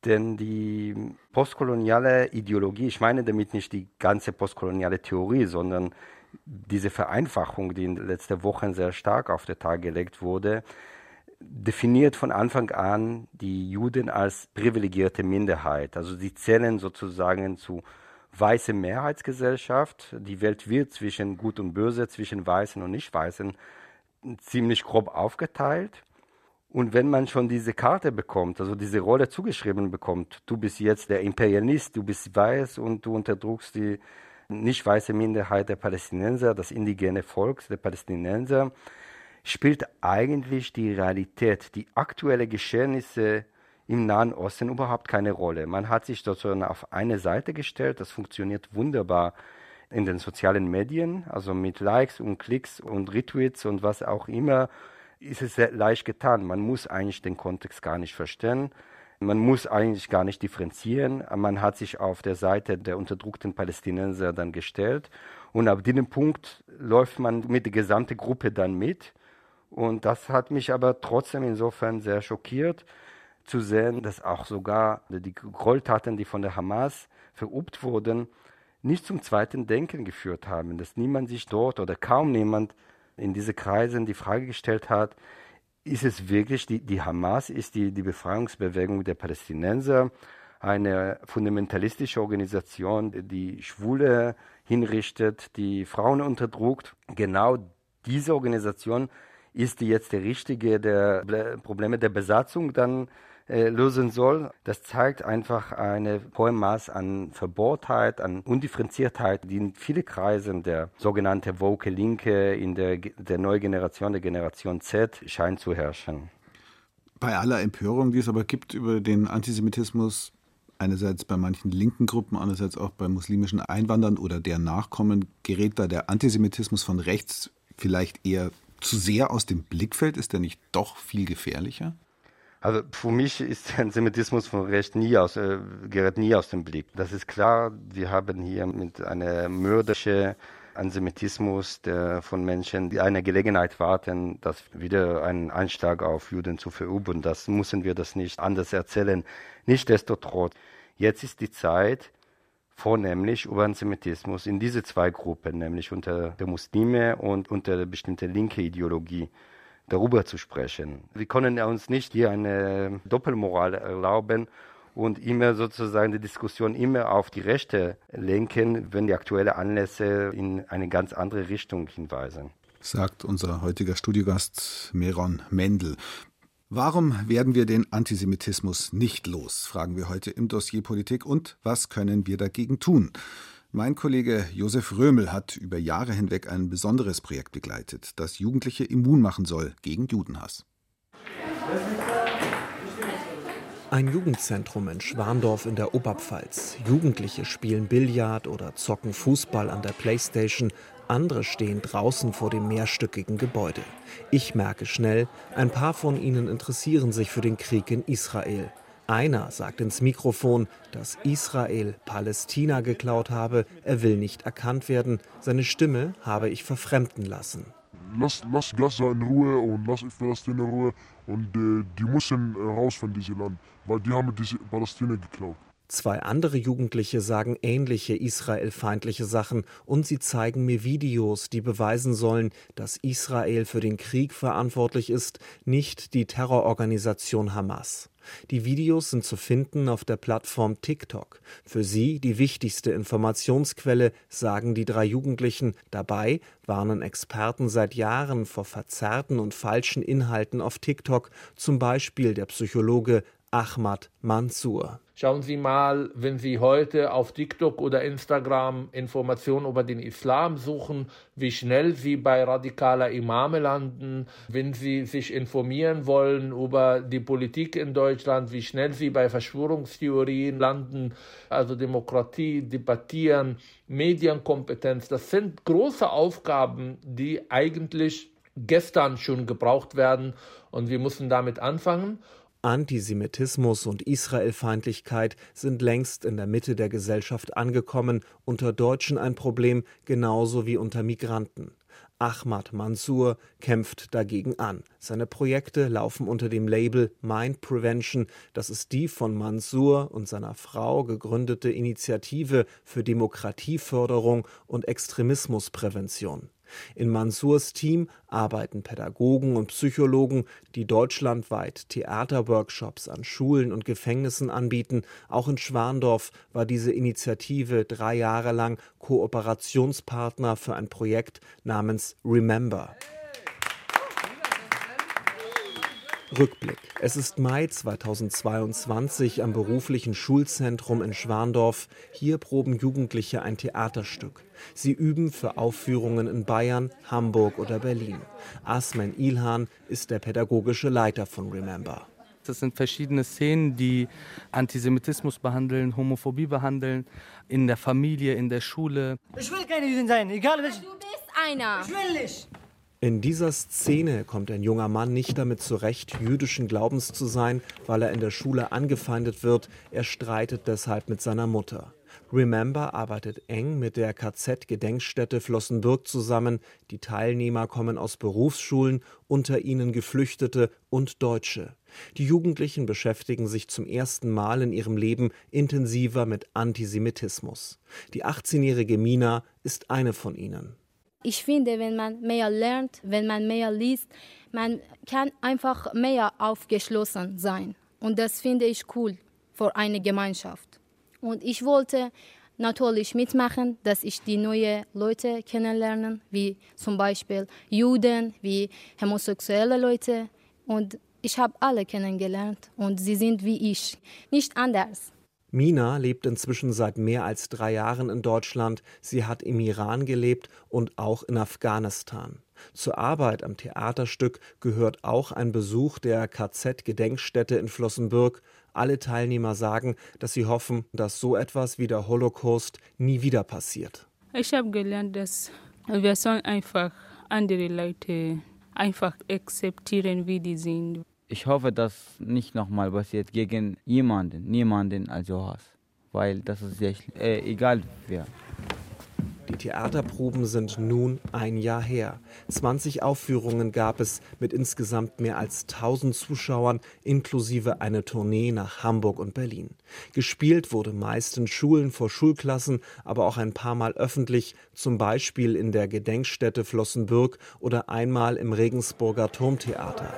Denn die postkoloniale Ideologie, ich meine damit nicht die ganze postkoloniale Theorie, sondern diese Vereinfachung, die in den letzten Wochen sehr stark auf den Tag gelegt wurde, definiert von Anfang an die Juden als privilegierte Minderheit. Also sie zählen sozusagen zu weiße Mehrheitsgesellschaft. Die Welt wird zwischen Gut und Böse, zwischen Weißen und Nicht-Weißen ziemlich grob aufgeteilt. Und wenn man schon diese Karte bekommt, also diese Rolle zugeschrieben bekommt, du bist jetzt der Imperialist, du bist weiß und du unterdrückst die nicht weiße Minderheit der Palästinenser, das indigene Volk der Palästinenser, spielt eigentlich die Realität, die aktuelle Geschehnisse im Nahen Osten überhaupt keine Rolle. Man hat sich sozusagen auf eine Seite gestellt, das funktioniert wunderbar in den sozialen Medien, also mit Likes und Klicks und Retweets und was auch immer ist es sehr leicht getan. Man muss eigentlich den Kontext gar nicht verstehen. Man muss eigentlich gar nicht differenzieren. Man hat sich auf der Seite der unterdrückten Palästinenser dann gestellt. Und ab diesem Punkt läuft man mit der gesamten Gruppe dann mit. Und das hat mich aber trotzdem insofern sehr schockiert zu sehen, dass auch sogar die Gräueltaten, die von der Hamas verübt wurden, nicht zum zweiten Denken geführt haben, dass niemand sich dort oder kaum niemand in diese Kreisen die Frage gestellt hat, ist es wirklich die, die Hamas, ist die, die Befreiungsbewegung der Palästinenser eine fundamentalistische Organisation, die Schwule hinrichtet, die Frauen unterdrückt. Genau diese Organisation ist die jetzt der richtige, der Probleme der Besatzung dann äh, lösen soll. Das zeigt einfach ein hohes Maß an Verbohrtheit, an Undifferenziertheit, die in vielen Kreisen der sogenannten woke Linke in der, der neuen Generation, der Generation Z, scheint zu herrschen. Bei aller Empörung, die es aber gibt über den Antisemitismus, einerseits bei manchen linken Gruppen, andererseits auch bei muslimischen Einwanderern oder deren Nachkommen, gerät da der Antisemitismus von rechts vielleicht eher zu sehr aus dem Blickfeld? Ist der nicht doch viel gefährlicher? Also für mich ist der Antisemitismus von rechts nie aus, äh, gerät nie aus dem Blick. Das ist klar, wir haben hier mit einem mörderischen Antisemitismus der von Menschen, die eine Gelegenheit warten, das wieder einen Anschlag auf Juden zu verüben. Das müssen wir das nicht anders erzählen. Nichtsdestotrotz, jetzt ist die Zeit, vornehmlich über Antisemitismus in diese zwei Gruppen, nämlich unter der Muslime und unter der bestimmten linke Ideologie, darüber zu sprechen. Wir können uns nicht hier eine Doppelmoral erlauben und immer sozusagen die Diskussion immer auf die Rechte lenken, wenn die aktuellen Anlässe in eine ganz andere Richtung hinweisen. Sagt unser heutiger Studiogast Meron Mendel. Warum werden wir den Antisemitismus nicht los, fragen wir heute im Dossier Politik und was können wir dagegen tun? Mein Kollege Josef Römel hat über Jahre hinweg ein besonderes Projekt begleitet, das Jugendliche immun machen soll gegen Judenhass. Ein Jugendzentrum in Schwandorf in der Oberpfalz. Jugendliche spielen Billard oder zocken Fußball an der Playstation. Andere stehen draußen vor dem mehrstöckigen Gebäude. Ich merke schnell, ein paar von ihnen interessieren sich für den Krieg in Israel. Einer sagt ins Mikrofon, dass Israel Palästina geklaut habe, er will nicht erkannt werden, seine Stimme habe ich verfremden lassen. Lass, lass Gaza in Ruhe und lass Palästina in Ruhe und äh, die müssen raus von diesem Land, weil die haben diese Palästina geklaut. Zwei andere Jugendliche sagen ähnliche israelfeindliche Sachen und sie zeigen mir Videos, die beweisen sollen, dass Israel für den Krieg verantwortlich ist, nicht die Terrororganisation Hamas. Die Videos sind zu finden auf der Plattform TikTok. Für sie die wichtigste Informationsquelle, sagen die drei Jugendlichen. Dabei warnen Experten seit Jahren vor verzerrten und falschen Inhalten auf TikTok, zum Beispiel der Psychologe Ahmad Mansour. Schauen Sie mal, wenn Sie heute auf TikTok oder Instagram Informationen über den Islam suchen, wie schnell Sie bei radikaler Imame landen. Wenn Sie sich informieren wollen über die Politik in Deutschland, wie schnell Sie bei Verschwörungstheorien landen. Also Demokratie, Debattieren, Medienkompetenz. Das sind große Aufgaben, die eigentlich gestern schon gebraucht werden und wir müssen damit anfangen. Antisemitismus und Israelfeindlichkeit sind längst in der Mitte der Gesellschaft angekommen, unter Deutschen ein Problem genauso wie unter Migranten. Ahmad Mansour kämpft dagegen an. Seine Projekte laufen unter dem Label Mind Prevention. Das ist die von Mansour und seiner Frau gegründete Initiative für Demokratieförderung und Extremismusprävention. In Mansurs Team arbeiten Pädagogen und Psychologen, die deutschlandweit Theaterworkshops an Schulen und Gefängnissen anbieten. Auch in Schwandorf war diese Initiative drei Jahre lang Kooperationspartner für ein Projekt namens Remember. Rückblick. Es ist Mai 2022 am beruflichen Schulzentrum in Schwandorf. Hier proben Jugendliche ein Theaterstück. Sie üben für Aufführungen in Bayern, Hamburg oder Berlin. Asmen Ilhan ist der pädagogische Leiter von Remember. Das sind verschiedene Szenen, die Antisemitismus behandeln, Homophobie behandeln, in der Familie, in der Schule. Ich will keine Jüdin sein, egal welche. Du bist einer. Ich will nicht. In dieser Szene kommt ein junger Mann nicht damit zurecht, jüdischen Glaubens zu sein, weil er in der Schule angefeindet wird. Er streitet deshalb mit seiner Mutter. Remember arbeitet eng mit der KZ-Gedenkstätte Flossenbürg zusammen. Die Teilnehmer kommen aus Berufsschulen, unter ihnen Geflüchtete und Deutsche. Die Jugendlichen beschäftigen sich zum ersten Mal in ihrem Leben intensiver mit Antisemitismus. Die 18-jährige Mina ist eine von ihnen. Ich finde, wenn man mehr lernt, wenn man mehr liest, man kann einfach mehr aufgeschlossen sein. Und das finde ich cool für eine Gemeinschaft. Und ich wollte natürlich mitmachen, dass ich die neuen Leute kennenlernen, wie zum Beispiel Juden, wie homosexuelle Leute. Und ich habe alle kennengelernt und sie sind wie ich, nicht anders. Mina lebt inzwischen seit mehr als drei Jahren in Deutschland. Sie hat im Iran gelebt und auch in Afghanistan. Zur Arbeit am Theaterstück gehört auch ein Besuch der KZ-Gedenkstätte in Flossenbürg. Alle Teilnehmer sagen, dass sie hoffen, dass so etwas wie der Holocaust nie wieder passiert. Ich habe gelernt, dass wir sollen einfach andere Leute einfach akzeptieren, wie die sind. Ich hoffe, dass nicht nochmal passiert gegen jemanden, niemanden also Hass, weil das ist sehr äh, egal wer. Die Theaterproben sind nun ein Jahr her. 20 Aufführungen gab es mit insgesamt mehr als 1000 Zuschauern, inklusive eine Tournee nach Hamburg und Berlin. Gespielt wurde meist in Schulen vor Schulklassen, aber auch ein paar Mal öffentlich, zum Beispiel in der Gedenkstätte Flossenbürg oder einmal im Regensburger Turmtheater.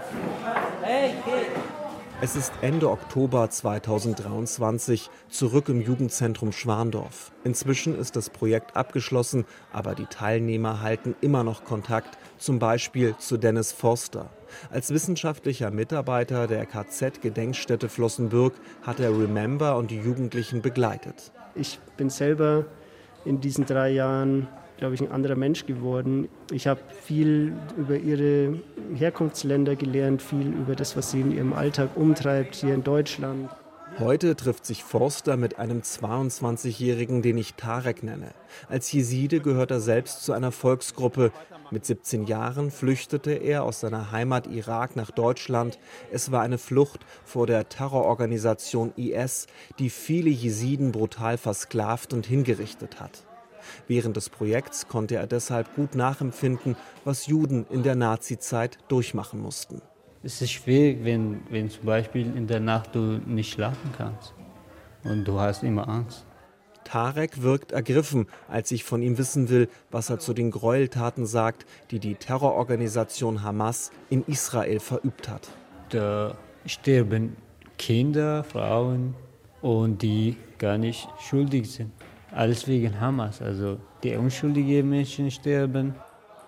Es ist Ende Oktober 2023, zurück im Jugendzentrum Schwandorf. Inzwischen ist das Projekt abgeschlossen, aber die Teilnehmer halten immer noch Kontakt, zum Beispiel zu Dennis Forster. Als wissenschaftlicher Mitarbeiter der KZ-Gedenkstätte Flossenbürg hat er Remember und die Jugendlichen begleitet. Ich bin selber in diesen drei Jahren glaube ich, ein anderer Mensch geworden. Ich habe viel über ihre Herkunftsländer gelernt, viel über das, was sie in ihrem Alltag umtreibt hier in Deutschland. Heute trifft sich Forster mit einem 22-Jährigen, den ich Tarek nenne. Als Jeside gehört er selbst zu einer Volksgruppe. Mit 17 Jahren flüchtete er aus seiner Heimat Irak nach Deutschland. Es war eine Flucht vor der Terrororganisation IS, die viele Jesiden brutal versklavt und hingerichtet hat. Während des Projekts konnte er deshalb gut nachempfinden, was Juden in der Nazizeit durchmachen mussten. Es ist schwierig, wenn, wenn zum Beispiel in der Nacht du nicht schlafen kannst und du hast immer Angst. Tarek wirkt ergriffen, als ich von ihm wissen will, was er zu den Gräueltaten sagt, die die Terrororganisation Hamas in Israel verübt hat. Da sterben Kinder, Frauen und die gar nicht schuldig sind. Alles wegen Hamas, also die unschuldigen Menschen sterben.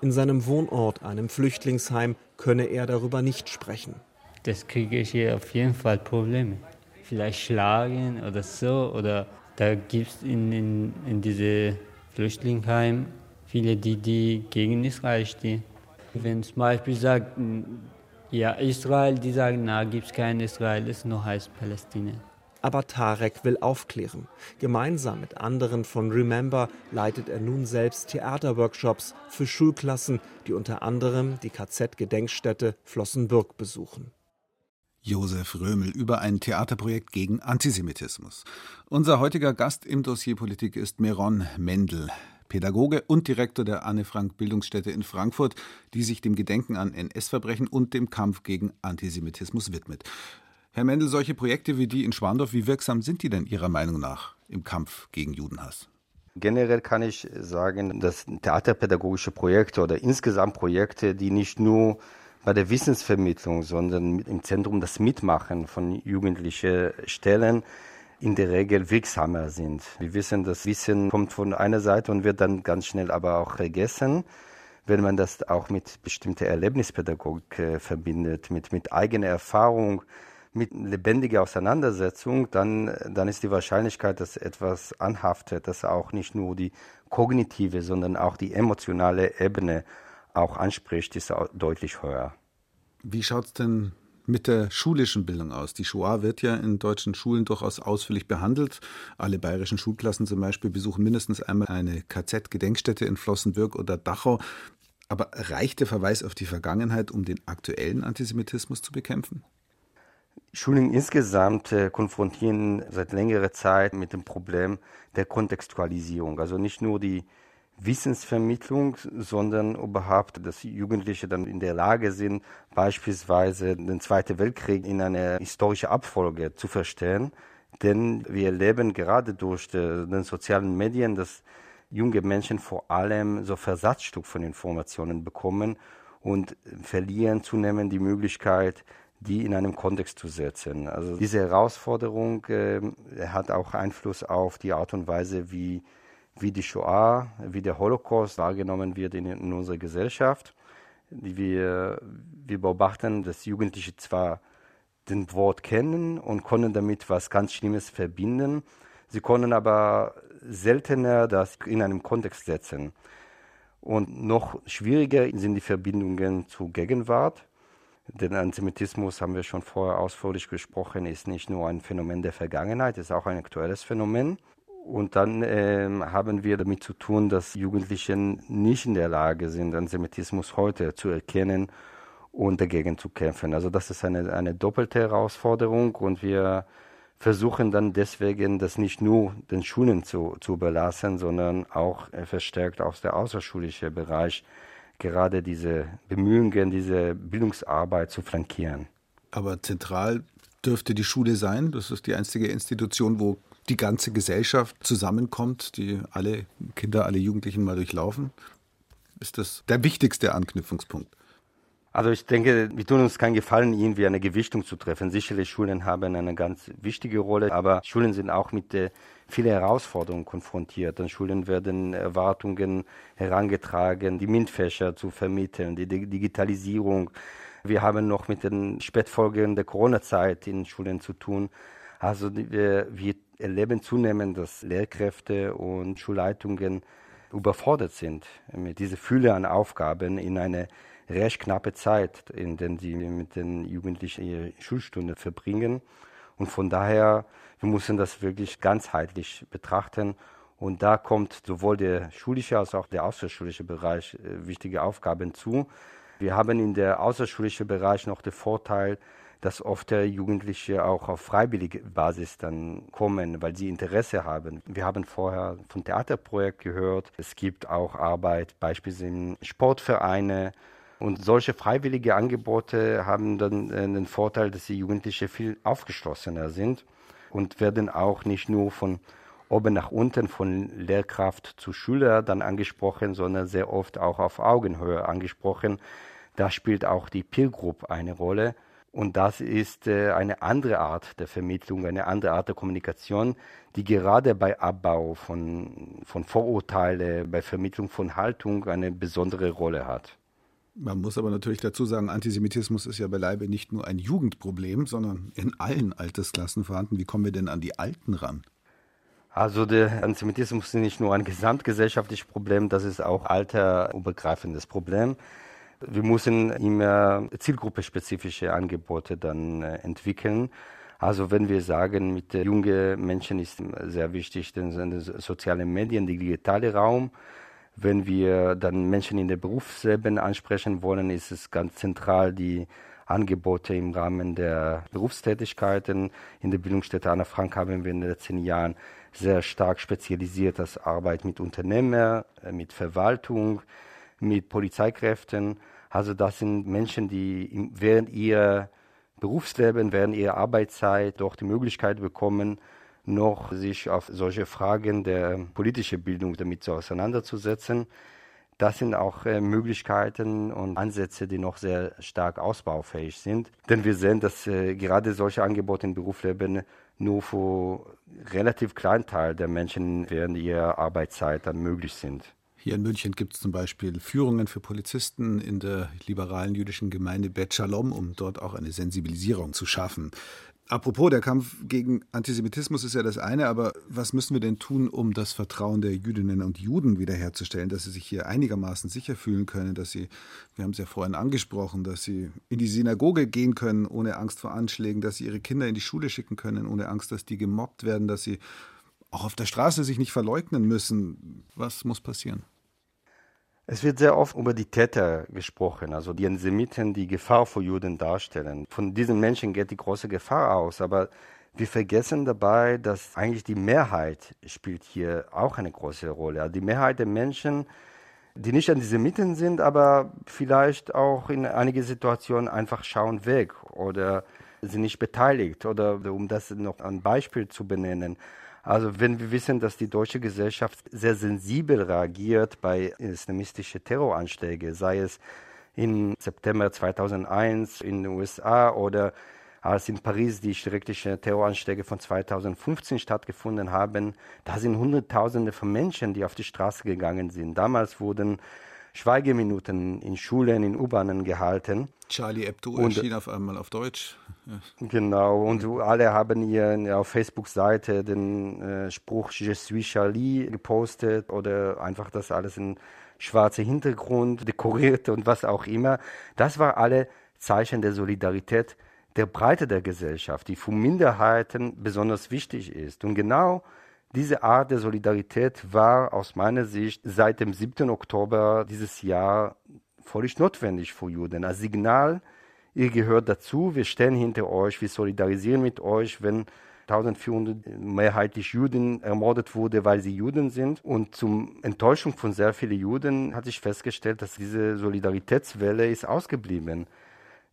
In seinem Wohnort, einem Flüchtlingsheim, könne er darüber nicht sprechen. Das kriege ich hier auf jeden Fall Probleme. Vielleicht schlagen oder so. Oder da gibt es in, in, in diese Flüchtlingsheim viele, die, die gegen Israel stehen. Wenn zum Beispiel sagt, ja, Israel, die sagen, na, gibt es kein Israel, es nur heißt Palästina. Aber Tarek will aufklären. Gemeinsam mit anderen von Remember leitet er nun selbst Theaterworkshops für Schulklassen, die unter anderem die KZ-Gedenkstätte Flossenbürg besuchen. Josef Römel über ein Theaterprojekt gegen Antisemitismus. Unser heutiger Gast im Dossier Politik ist Meron Mendel, Pädagoge und Direktor der Anne Frank Bildungsstätte in Frankfurt, die sich dem Gedenken an NS-Verbrechen und dem Kampf gegen Antisemitismus widmet. Herr Mendel, solche Projekte wie die in Schwandorf, wie wirksam sind die denn Ihrer Meinung nach im Kampf gegen Judenhass? Generell kann ich sagen, dass theaterpädagogische Projekte oder insgesamt Projekte, die nicht nur bei der Wissensvermittlung, sondern im Zentrum das Mitmachen von Jugendlichen stellen, in der Regel wirksamer sind. Wir wissen, das Wissen kommt von einer Seite und wird dann ganz schnell aber auch vergessen. Wenn man das auch mit bestimmter Erlebnispädagogik äh, verbindet, mit, mit eigener Erfahrung, mit lebendiger Auseinandersetzung, dann, dann ist die Wahrscheinlichkeit, dass etwas anhaftet, dass auch nicht nur die kognitive, sondern auch die emotionale Ebene auch anspricht, ist auch deutlich höher. Wie schaut es denn mit der schulischen Bildung aus? Die Shoah wird ja in deutschen Schulen durchaus ausführlich behandelt. Alle bayerischen Schulklassen zum Beispiel besuchen mindestens einmal eine KZ-Gedenkstätte in Flossenbürg oder Dachau. Aber reicht der Verweis auf die Vergangenheit, um den aktuellen Antisemitismus zu bekämpfen? Schulen insgesamt äh, konfrontieren seit längerer Zeit mit dem Problem der Kontextualisierung. Also nicht nur die Wissensvermittlung, sondern überhaupt, dass Jugendliche dann in der Lage sind, beispielsweise den Zweiten Weltkrieg in einer historischen Abfolge zu verstehen. Denn wir erleben gerade durch die, den sozialen Medien, dass junge Menschen vor allem so Versatzstück von Informationen bekommen und verlieren zunehmend die Möglichkeit, die in einem Kontext zu setzen. Also diese Herausforderung äh, hat auch Einfluss auf die Art und Weise, wie, wie die Shoah, wie der Holocaust wahrgenommen wird in, in unserer Gesellschaft. Wir, wir beobachten, dass Jugendliche zwar den Wort kennen und können damit was ganz Schlimmes verbinden, sie können aber seltener das in einem Kontext setzen. Und noch schwieriger sind die Verbindungen zur Gegenwart denn Antisemitismus, haben wir schon vorher ausführlich gesprochen, ist nicht nur ein Phänomen der Vergangenheit, ist auch ein aktuelles Phänomen. Und dann äh, haben wir damit zu tun, dass Jugendliche nicht in der Lage sind, Antisemitismus heute zu erkennen und dagegen zu kämpfen. Also das ist eine, eine doppelte Herausforderung und wir versuchen dann deswegen, das nicht nur den Schulen zu, zu überlassen, sondern auch äh, verstärkt aus der außerschulischen Bereich gerade diese Bemühungen, diese Bildungsarbeit zu flankieren. Aber zentral dürfte die Schule sein. Das ist die einzige Institution, wo die ganze Gesellschaft zusammenkommt, die alle Kinder, alle Jugendlichen mal durchlaufen. Ist das der wichtigste Anknüpfungspunkt? Also ich denke, wir tun uns keinen Gefallen, irgendwie eine Gewichtung zu treffen. Sicherlich Schulen haben eine ganz wichtige Rolle, aber Schulen sind auch mit äh, vielen Herausforderungen konfrontiert. An Schulen werden Erwartungen herangetragen, die MINT-Fächer zu vermitteln, die Digitalisierung. Wir haben noch mit den Spätfolgen der Corona-Zeit in Schulen zu tun. Also wir, wir erleben zunehmend, dass Lehrkräfte und Schulleitungen überfordert sind mit dieser Fülle an Aufgaben in eine recht knappe Zeit, in der sie mit den Jugendlichen ihre Schulstunde verbringen. Und von daher, wir müssen das wirklich ganzheitlich betrachten. Und da kommt sowohl der schulische als auch der außerschulische Bereich äh, wichtige Aufgaben zu. Wir haben in der außerschulischen Bereich noch den Vorteil, dass oft Jugendliche auch auf freiwillige Basis dann kommen, weil sie Interesse haben. Wir haben vorher vom Theaterprojekt gehört. Es gibt auch Arbeit beispielsweise in Sportvereine, und solche freiwillige Angebote haben dann äh, den Vorteil, dass die Jugendlichen viel aufgeschlossener sind und werden auch nicht nur von oben nach unten, von Lehrkraft zu Schüler dann angesprochen, sondern sehr oft auch auf Augenhöhe angesprochen. Da spielt auch die Peer Group eine Rolle. Und das ist äh, eine andere Art der Vermittlung, eine andere Art der Kommunikation, die gerade bei Abbau von, von Vorurteile, bei Vermittlung von Haltung eine besondere Rolle hat. Man muss aber natürlich dazu sagen, Antisemitismus ist ja beileibe nicht nur ein Jugendproblem, sondern in allen Altersklassen vorhanden. Wie kommen wir denn an die Alten ran? Also der Antisemitismus ist nicht nur ein gesamtgesellschaftliches Problem, das ist auch alterübergreifendes Problem. Wir müssen immer zielgruppespezifische Angebote dann äh, entwickeln. Also wenn wir sagen, mit jungen Menschen ist sehr wichtig, den, sozialen Medien, der digitale Raum, wenn wir dann Menschen in der Berufsleben ansprechen wollen, ist es ganz zentral, die Angebote im Rahmen der Berufstätigkeiten. In der Bildungsstätte Anna Frank haben wir in den letzten Jahren sehr stark spezialisiert das Arbeit mit Unternehmern, äh, mit Verwaltung, mit Polizeikräften. Also das sind Menschen, die während ihrer Berufsleben, während ihrer Arbeitszeit doch die Möglichkeit bekommen, noch sich auf solche Fragen der politischen Bildung damit auseinanderzusetzen. Das sind auch äh, Möglichkeiten und Ansätze, die noch sehr stark ausbaufähig sind. Denn wir sehen, dass äh, gerade solche Angebote im Berufsleben nur für relativ kleinen Teil der Menschen während ihrer Arbeitszeit dann möglich sind. Hier in München gibt es zum Beispiel Führungen für Polizisten in der liberalen jüdischen Gemeinde Bet Shalom, um dort auch eine Sensibilisierung zu schaffen. Apropos, der Kampf gegen Antisemitismus ist ja das eine, aber was müssen wir denn tun, um das Vertrauen der Jüdinnen und Juden wiederherzustellen, dass sie sich hier einigermaßen sicher fühlen können, dass sie, wir haben es ja vorhin angesprochen, dass sie in die Synagoge gehen können ohne Angst vor Anschlägen, dass sie ihre Kinder in die Schule schicken können ohne Angst, dass die gemobbt werden, dass sie auch auf der Straße sich nicht verleugnen müssen. Was muss passieren? Es wird sehr oft über die Täter gesprochen, also die Antisemiten, die Gefahr für Juden darstellen. Von diesen Menschen geht die große Gefahr aus, aber wir vergessen dabei, dass eigentlich die Mehrheit spielt hier auch eine große Rolle. Also die Mehrheit der Menschen, die nicht Antisemiten sind, aber vielleicht auch in einige Situationen einfach schauen weg oder sind nicht beteiligt. Oder um das noch ein Beispiel zu benennen. Also wenn wir wissen, dass die deutsche Gesellschaft sehr sensibel reagiert bei islamistischen Terroranschlägen, sei es im September 2001 in den USA oder als in Paris die schrecklichen Terroranschläge von 2015 stattgefunden haben, da sind Hunderttausende von Menschen, die auf die Straße gegangen sind. Damals wurden Schweigeminuten in Schulen, in U-Bahnen gehalten. Charlie Hebdo und, erschien auf einmal auf Deutsch. Ja. Genau, und alle haben hier auf Facebook-Seite den äh, Spruch Je suis Charlie gepostet oder einfach das alles in schwarzer Hintergrund dekoriert und was auch immer. Das war alle Zeichen der Solidarität der Breite der Gesellschaft, die für Minderheiten besonders wichtig ist. Und genau diese Art der Solidarität war aus meiner Sicht seit dem 7. Oktober dieses Jahr völlig notwendig für Juden. Als Signal, ihr gehört dazu, wir stehen hinter euch, wir solidarisieren mit euch, wenn 1400 mehrheitlich Juden ermordet wurde, weil sie Juden sind. Und zum Enttäuschung von sehr vielen Juden hat sich festgestellt, dass diese Solidaritätswelle ist ausgeblieben.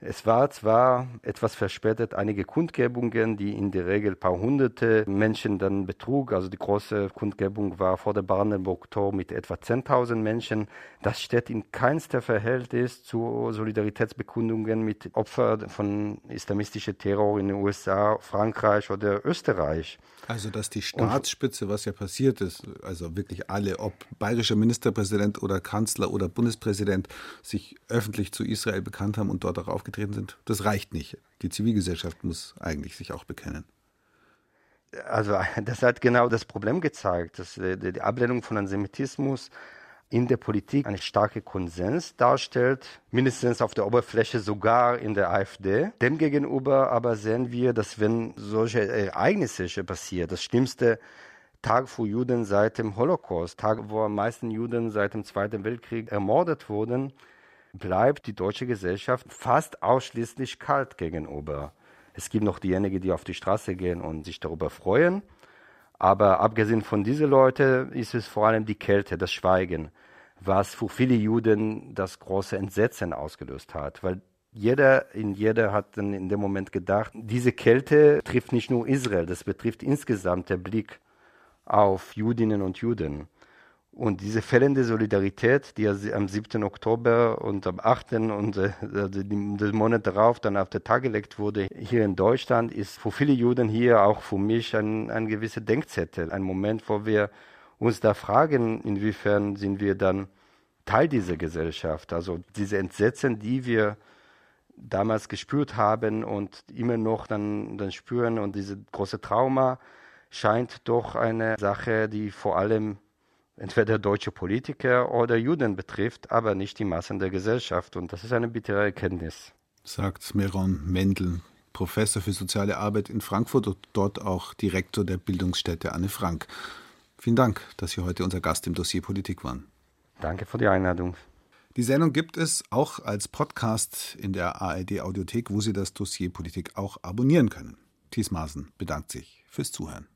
Es war zwar etwas verspätet einige Kundgebungen, die in der Regel ein paar hunderte Menschen dann betrug. Also die große Kundgebung war vor der Brandenburg-Tor mit etwa 10.000 Menschen. Das steht in keinster Verhältnis zu Solidaritätsbekundungen mit Opfern von islamistischem Terror in den USA, Frankreich oder Österreich. Also dass die Staatsspitze, was ja passiert ist, also wirklich alle, ob bayerischer Ministerpräsident oder Kanzler oder Bundespräsident, sich öffentlich zu Israel bekannt haben und dort auch aufgetreten sind, das reicht nicht. Die Zivilgesellschaft muss eigentlich sich auch bekennen. Also das hat genau das Problem gezeigt, dass äh, die Ablehnung von Antisemitismus in der Politik einen starken Konsens darstellt, mindestens auf der Oberfläche sogar in der AfD. Demgegenüber aber sehen wir, dass wenn solche Ereignisse passieren, das schlimmste Tag für Juden seit dem Holocaust, Tag, wo am meisten Juden seit dem Zweiten Weltkrieg ermordet wurden, bleibt die deutsche Gesellschaft fast ausschließlich kalt gegenüber. Es gibt noch diejenigen, die auf die Straße gehen und sich darüber freuen. Aber abgesehen von diesen Leuten ist es vor allem die Kälte, das Schweigen, was für viele Juden das große Entsetzen ausgelöst hat. Weil jeder in jeder hat dann in dem Moment gedacht, diese Kälte trifft nicht nur Israel, das betrifft insgesamt der Blick auf Judinnen und Juden. Und diese fehlende Solidarität, die am 7. Oktober und am 8. und äh, den Monat darauf dann auf den Tag gelegt wurde hier in Deutschland, ist für viele Juden hier, auch für mich, ein, ein gewisser Denkzettel. Ein Moment, wo wir uns da fragen, inwiefern sind wir dann Teil dieser Gesellschaft. Also diese Entsetzen, die wir damals gespürt haben und immer noch dann, dann spüren und diese große Trauma scheint doch eine Sache, die vor allem entweder deutsche Politiker oder Juden betrifft, aber nicht die Massen der Gesellschaft. Und das ist eine bittere Erkenntnis. Sagt Meron Mendel, Professor für soziale Arbeit in Frankfurt und dort auch Direktor der Bildungsstätte Anne Frank. Vielen Dank, dass Sie heute unser Gast im Dossier Politik waren. Danke für die Einladung. Die Sendung gibt es auch als Podcast in der ARD Audiothek, wo Sie das Dossier Politik auch abonnieren können. Thies Maaßen bedankt sich fürs Zuhören.